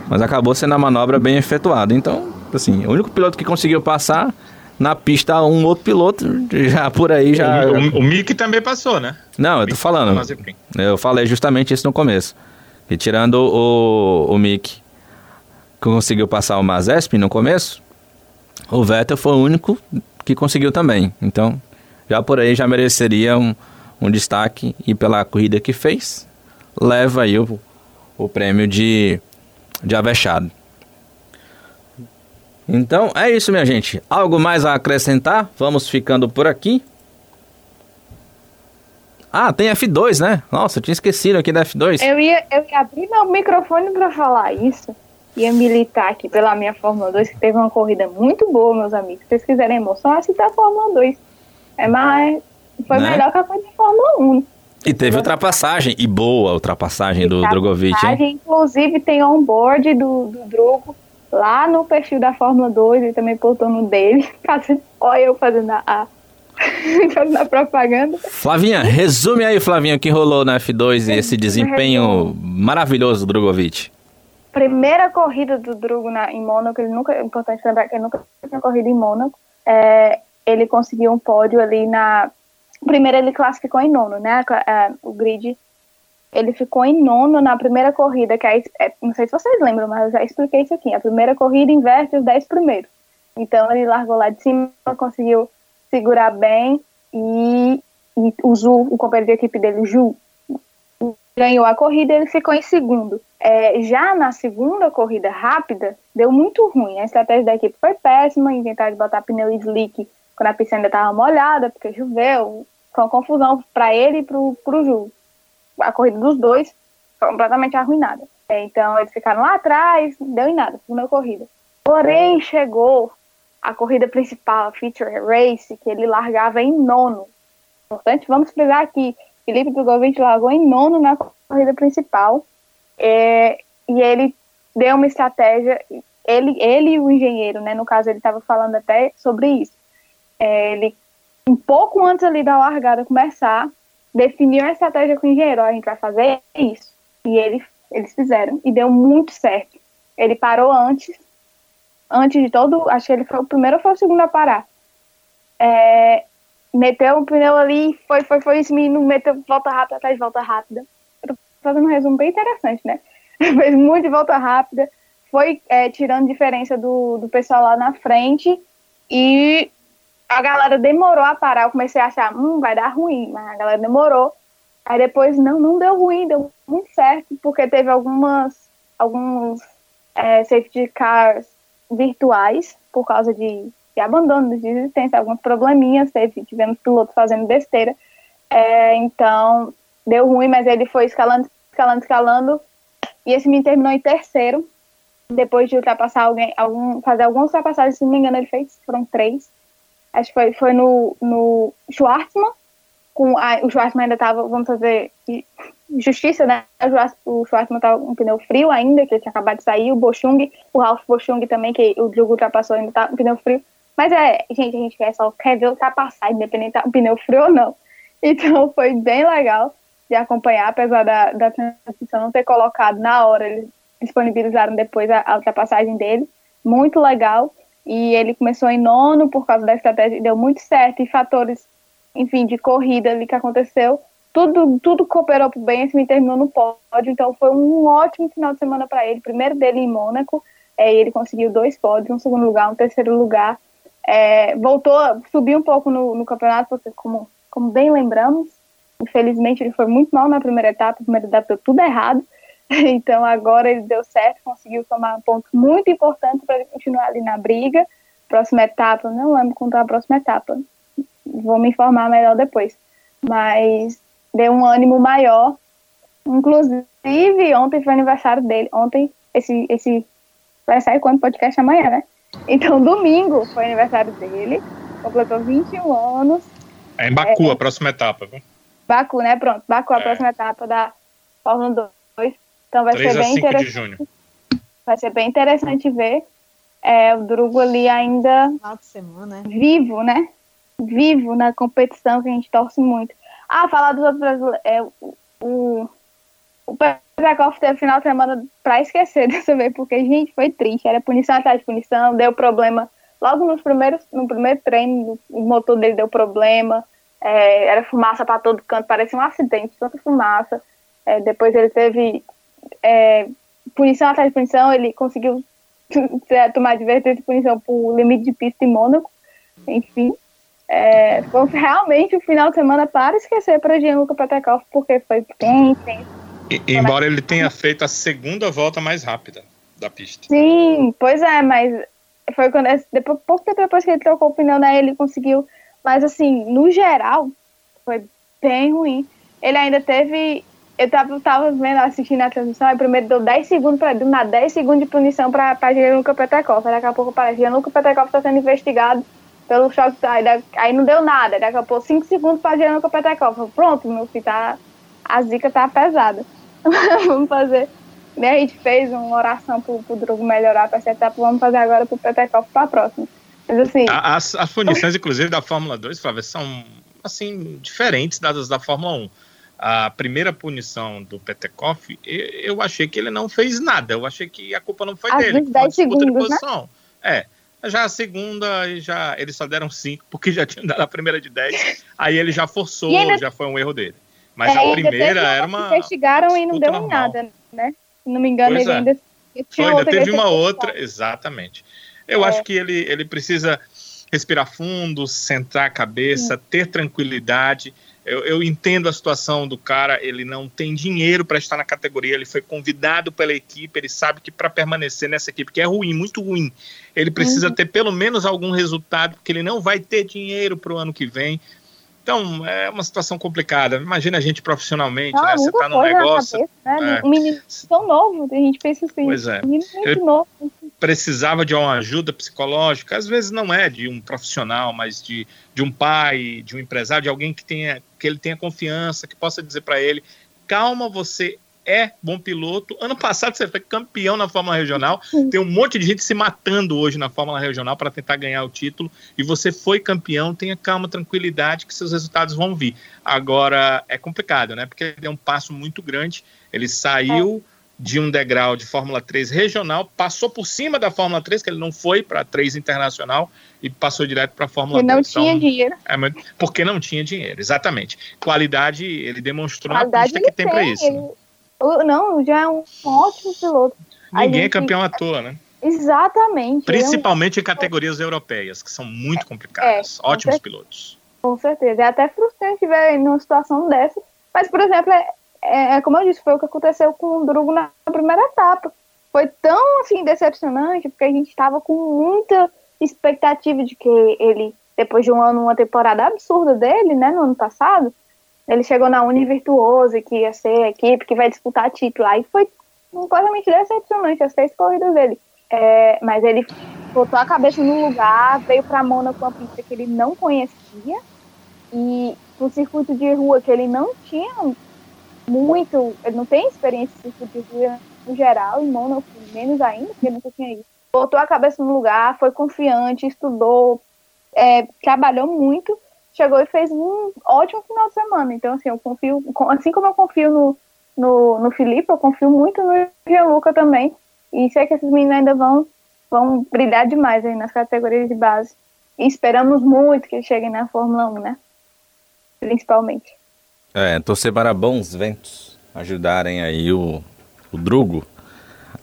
Mas acabou sendo a manobra bem efetuada. Então, assim, o único piloto que conseguiu passar na pista um outro piloto já por aí já. O, o, o Mick também passou, né? Não, eu tô falando. Eu falei justamente isso no começo. E tirando o, o Mick que conseguiu passar o Mazepin no começo, o Vettel foi o único que conseguiu também. Então, já por aí já mereceria um, um destaque e pela corrida que fez, leva aí o, o prêmio de, de avexado. Então é isso, minha gente. Algo mais a acrescentar? Vamos ficando por aqui. Ah, tem F2, né? Nossa, eu tinha esquecido aqui da F2. Eu ia, eu ia abrir meu microfone para falar isso. Ia militar aqui pela minha Fórmula 2, que teve uma corrida muito boa, meus amigos. Se vocês quiserem emoção, assista a Fórmula 2. É mais. Foi né? melhor que a corrida da Fórmula 1. E teve ultrapassagem, e boa ultrapassagem do Drogovic, hein? Inclusive tem on-board do, do Drogo lá no perfil da Fórmula 2, ele também postou no dele. *laughs* Olha eu fazendo a, *laughs* fazendo a propaganda. Flavinha, resume aí, Flavinha, o que rolou na F2 e esse desempenho maravilhoso do Drogovic. Primeira corrida do Drugo na, em Mônaco, ele nunca, é importante lembrar que ele nunca tinha corrido em Mônaco. É, ele conseguiu um pódio ali na. Primeiro ele classificou em nono, né? O grid ele ficou em nono na primeira corrida, que é, não sei se vocês lembram, mas eu já expliquei isso aqui. A primeira corrida inverte os 10 primeiros. Então ele largou lá de cima, conseguiu segurar bem e, e o Ju, o companheiro de equipe dele, Ju, ganhou a corrida ele ficou em segundo. É, já na segunda corrida rápida, deu muito ruim. A estratégia da equipe foi péssima, inventaram de botar pneu slick quando a pista ainda estava molhada, porque choveu. Foi uma confusão para ele e para o Ju a corrida dos dois foi completamente arruinada. É, então eles ficaram lá atrás, deu em nada, segunda corrida. Porém, chegou a corrida principal, a Feature Race, que ele largava em nono. Importante, vamos frisar aqui, Felipe Drogovic largou em nono na corrida principal. É, e ele deu uma estratégia, ele, ele e o engenheiro, né, no caso ele estava falando até sobre isso. É, ele, um pouco antes ali da largada começar, definiu a estratégia com o engenheiro, a gente vai fazer isso. E ele, eles fizeram, e deu muito certo. Ele parou antes, antes de todo, acho que ele foi o primeiro ou foi o segundo a parar. É, meteu o pneu ali, foi, foi, foi, esse menino meteu volta rápida atrás de volta rápida. Eu tô fazendo um resumo bem interessante, né? *laughs* Fez muito volta rápida, foi é, tirando diferença do, do pessoal lá na frente e a galera demorou a parar. Eu comecei a achar, hum, vai dar ruim, mas a galera demorou. Aí depois, não, não deu ruim, deu muito certo, porque teve algumas, alguns é, safety cars virtuais, por causa de, de abandono de existência, alguns probleminhas, teve, tivemos pilotos fazendo besteira. É, então, deu ruim, mas ele foi escalando, escalando, escalando, e esse menino terminou em terceiro, depois de ultrapassar alguém, algum, fazer algumas ultrapassagens, se não me engano, ele fez, foram três, acho que foi, foi no, no Schwartzman, com a, o Schwartzman ainda estava, vamos fazer justiça, né? O Schwartzman estava com um pneu frio ainda, que ele tinha acabado de sair, o Bochung, o Ralph Bochung também, que o Diogo ultrapassou, ainda estava com pneu frio. Mas é, gente, a gente quer só quer ver ultrapassar, independente do pneu frio ou não. *laughs* Então foi bem legal de acompanhar, apesar da, da transmissão não ter colocado na hora, eles disponibilizaram depois a, a ultrapassagem dele. Muito legal e ele começou em nono por causa da estratégia, deu muito certo, e fatores, enfim, de corrida ali que aconteceu, tudo, tudo cooperou para bem, esse me terminou no pódio, então foi um ótimo final de semana para ele, primeiro dele em Mônaco, é, ele conseguiu dois pódios, um segundo lugar, um terceiro lugar, é, voltou, subiu um pouco no, no campeonato, porque como, como bem lembramos, infelizmente ele foi muito mal na primeira etapa, a primeira etapa deu tudo errado, *laughs* Então agora ele deu certo, conseguiu tomar um ponto muito importante para ele continuar ali na briga. Próxima etapa, não lembro quanto é a próxima etapa. Vou me informar melhor depois. Mas deu um ânimo maior. Inclusive, ontem foi aniversário dele. Ontem, esse, esse vai sair quando podcast amanhã, né? Então, *laughs* domingo foi aniversário dele. Completou 21 anos. É em Baku, é, a próxima etapa, viu? Baku, né? Pronto, Baku, a É. próxima etapa da Fórmula 2. Então vai 3 ser a bem 5 de interessante. junho. Vai ser bem interessante ver é, o Drugo ali ainda semana, né? vivo, né? Vivo na competição que a gente torce muito. Ah, falar dos outros brasileiros. É, o, o, o Petrikov teve final de semana pra esquecer *laughs* dessa vez, porque, gente, foi triste. Era punição atrás de punição, deu problema. Logo nos primeiros, no primeiro treino, o motor dele deu problema. é, era fumaça pra todo canto, parecia um acidente, tanta fumaça. É, depois ele teve é, punição atrás de punição, ele conseguiu *laughs* tomar advertência de punição por limite de pista em Mônaco. Enfim, é, foi realmente o final de semana para esquecer para Gianluca Petekov, porque foi bem intenso. Embora ele tenha feito a segunda volta mais rápida da pista. Sim, pois é, mas foi quando depois, pouco tempo depois que ele trocou o pneu, né, ele conseguiu. Mas assim, no geral, foi bem ruim. Ele ainda teve. Eu tava, tava vendo, assistindo a transmissão, e primeiro deu 10 segundos para do nada, 10 segundos de punição para Gianluca Petekov. Aí Daqui a pouco parece Gianluca Petekov está sendo investigado pelo choque. Aí, aí não deu nada, daqui a pouco 5 segundos para Gianluca Petekov. Pronto, meu filho, tá, a zica tá pesada. *laughs* Vamos fazer. Né, a gente fez uma oração pro, pro Drogo melhorar essa etapa, vamos fazer agora pro Petekov para a próxima. Mas assim, As, as punições, inclusive, da Fórmula 2, Flávia, são assim, diferentes das da Fórmula 1. A primeira punição do Petekoff, eu, achei que ele não fez nada. Eu achei que a culpa não foi Às dele. vezes foi uma 10 disputa de segundos, né? posição. É. Já a segunda, já, eles só deram 5, porque já tinham dado a primeira de 10. Aí ele já forçou, E ainda- já foi um erro dele. Mas é, a primeira era uma investigaram e não deu normal. nada, né? Se não me engano, Pois ele é. ainda tinha ainda teve uma ele outra, exatamente. Eu É. acho que ele, ele precisa respirar fundo, sentar a cabeça, ter tranquilidade. Eu, eu entendo a situação do cara, ele não tem dinheiro para estar na categoria, ele foi convidado pela equipe, ele sabe que para permanecer nessa equipe, que é ruim, muito ruim, ele precisa Uhum. ter pelo menos algum resultado, porque ele não vai ter dinheiro para o ano que vem. Então, é uma situação complicada. Imagina a gente profissionalmente, Não, né? Você muita tá num negócio, cabeça, né? é. Um menino tão novo, a gente pensa assim, Pois é. um menino muito Eu- novo. Precisava de uma ajuda psicológica, às vezes não é de um profissional, mas de, de um pai, de um empresário, de alguém que tenha que ele tenha confiança, que possa dizer para ele, calma, você é bom piloto. Ano passado você foi campeão na Fórmula Regional. Tem um monte de gente se matando hoje na Fórmula Regional para tentar ganhar o título. E você foi campeão. Tenha calma, tranquilidade, que seus resultados vão vir. Agora é complicado, né? Porque ele deu um passo muito grande. Ele saiu de um degrau de Fórmula 3 regional, passou por cima da Fórmula 3, que ele não foi para 3 internacional e passou direto para a Fórmula Que não 2. tinha Então, dinheiro. é, porque não tinha dinheiro, exatamente. Qualidade, ele demonstrou na Qualidade pista ele que tem para tem. isso. ele- o- não, já é um ótimo piloto. A Ninguém é gente- campeão à toa, né? Exatamente. ele é um- Principalmente em categorias europeias, que são muito complicadas. É, Ótimos certeza. pilotos. Com certeza. É até frustrante ver numa situação dessa. Mas, por exemplo, é, é- é como eu disse, foi o que aconteceu com o Drugo na primeira etapa. Foi tão assim decepcionante, porque a gente estava com muita expectativa de que ele, depois de um ano, uma temporada absurda dele, né, no ano passado, ele chegou na Uni Virtuosa, que ia ser a equipe que vai disputar título. Aí foi completamente decepcionante as seis corridas dele. É, mas ele botou a cabeça no lugar, veio para Mônaco uma pista que ele não conhecia e um circuito de rua que ele não tinha muito, ele não tem experiência de circuito de rua no geral, em Mônaco menos ainda, porque nunca tinha isso. Botou a cabeça no lugar, foi confiante, estudou, é, trabalhou muito, chegou e fez um ótimo final de semana. Então, assim, eu confio, assim como eu confio no, no, no Felipe, eu confio muito no Gianluca também. E sei que esses meninos ainda vão, vão brilhar demais aí nas categorias de base. E esperamos muito que eles cheguem na Fórmula 1, né? Principalmente. É, torcer para bons ventos ajudarem aí o, o Drugo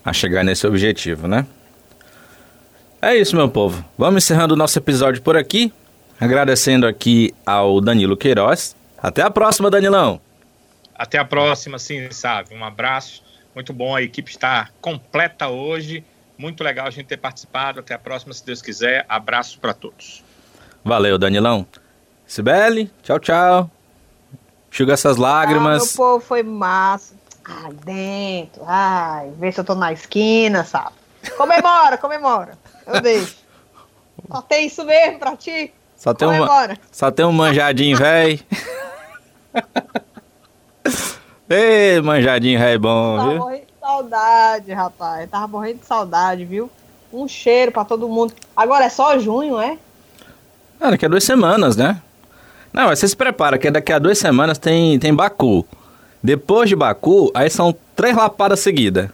a chegar nesse objetivo, né? É isso, meu povo. Vamos encerrando o nosso episódio por aqui. Agradecendo aqui ao Danilo Queiroz. Até a próxima, Danilão. Até a próxima, sim, sabe? Um abraço. Muito bom, a equipe está completa hoje. Muito legal a gente ter participado. Até a próxima, se Deus quiser. Abraço para todos. Valeu, Danilão. Sibeli, tchau, tchau. Enxuga essas Ah, lágrimas. meu povo foi massa. Ai, dentro. Ai, vê se eu tô na esquina, sabe? Comemora, comemora. Eu deixo. Só tem isso mesmo pra ti? Só tem, Comemora. só tem um manjadinho, véi. *laughs* Ei, manjadinho ré bom, Tava viu? morrendo de saudade, rapaz. Tava morrendo de saudade, viu? Um cheiro pra todo mundo. Agora é só junho, é? Ah, daqui a duas semanas, né? Não, mas você se prepara, que daqui a duas semanas tem, tem Baku. Depois de Baku, aí são três lapadas seguidas.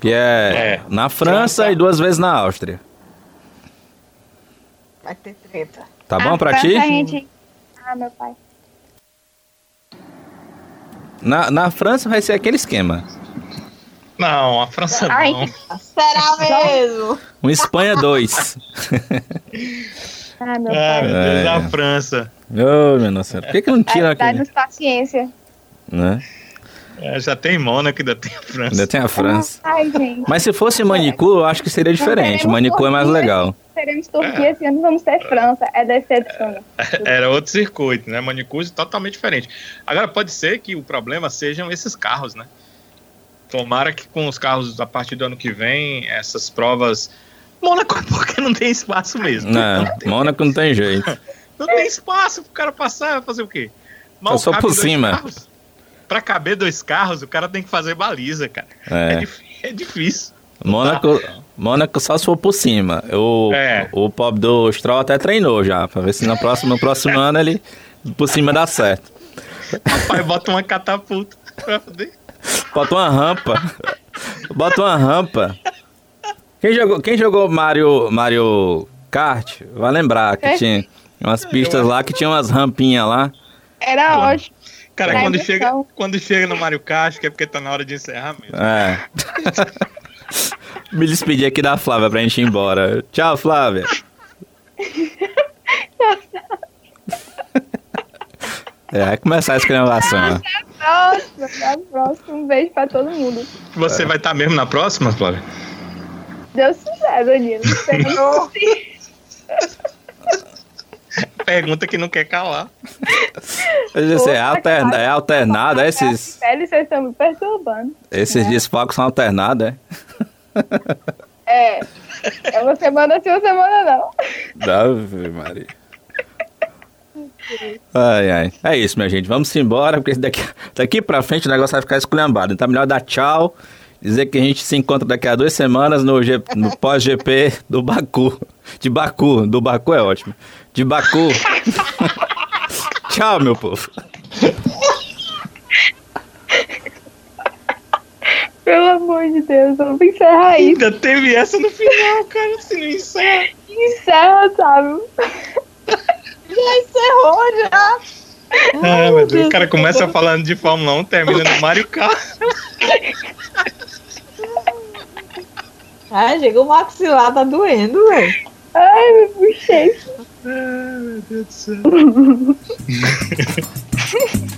Que é, É. na França França. e duas vezes na Áustria. Vai ter treta. Tá bom Ah, pra ti? gente... Ah, meu pai. Na, na França vai ser aquele esquema. Não, a França Ai, não. Será mesmo? Um Espanha 2. *laughs* Ah, meu Ah, pai. meu Deus, É. a França. Ô, meu Nossa Senhora. Por que, que não tira Ai, Dá-nos paciência. Né? É, já tem Mônaco, ainda tem a França. Ainda tem a França. Ai, gente. Mas se fosse Manicu, eu acho que seria diferente. Manicu é mais legal. Teremos Turquia, esse ano vamos ter França. É decepção. Era outro circuito, né? Manicure totalmente diferente. Agora, pode ser que o problema sejam esses carros, né? Tomara que com os carros a partir do ano que vem, essas provas. Mônaco, porque não tem espaço mesmo. Não, Mônaco não tem jeito. Não tem espaço pro cara passar, fazer o quê? Mal só por cima. carros. Pra caber dois carros, o cara tem que fazer baliza, cara. É, É. dif- é difícil. Mônaco, Mônaco só se for por cima. O, É. o pobre do Stroll até treinou já, pra ver se no próximo, no próximo ano ele por cima dá certo. Pai, bota uma catapulta pra poder. Bota uma rampa. Bota uma rampa. Quem jogou, quem jogou Mario, Mario Kart vai lembrar que É. tinha umas pistas lá que tinha umas rampinhas lá. Era ótimo. Cara, quando chega, quando chega no Mario Kart, que é porque tá na hora de encerrar mesmo. É. *laughs* Me despedir aqui da Flávia pra gente ir embora. Tchau, Flávia. *laughs* É, vai começar a escravação. Próximo, até a próxima. Um beijo pra todo mundo. Você vai estar mesmo na próxima, Flávia? Deus quiser, Danilo. *laughs* Pergunta que não quer calar. É, alterna, é alternado, é esses, Pele, vocês estão me perturbando. esses desfalques são alternados, é? É. É uma semana sim, uma semana não. Ave Maria. Ai, ai. É isso, minha gente. Vamos embora, porque daqui, daqui pra frente o negócio vai ficar esculhambado. Então é melhor dar tchau. Dizer que a gente se encontra daqui a duas semanas no, G- no pós-GP do Baku. De Baku. Do Baku é ótimo. De Baku. *laughs* tchau, meu povo. Pelo amor de Deus, vamos encerrar isso. Ainda teve essa no final, cara. Se não encerra. Encerra, sabe? *laughs* Já encerrou, já. Ah, meu Deus. O cara começa falando de Fórmula 1, termina no Mario Kart. Ah, chegou o maxilar, tá doendo, velho. Ai, me puxei. Ah, meu Deus do céu. *laughs*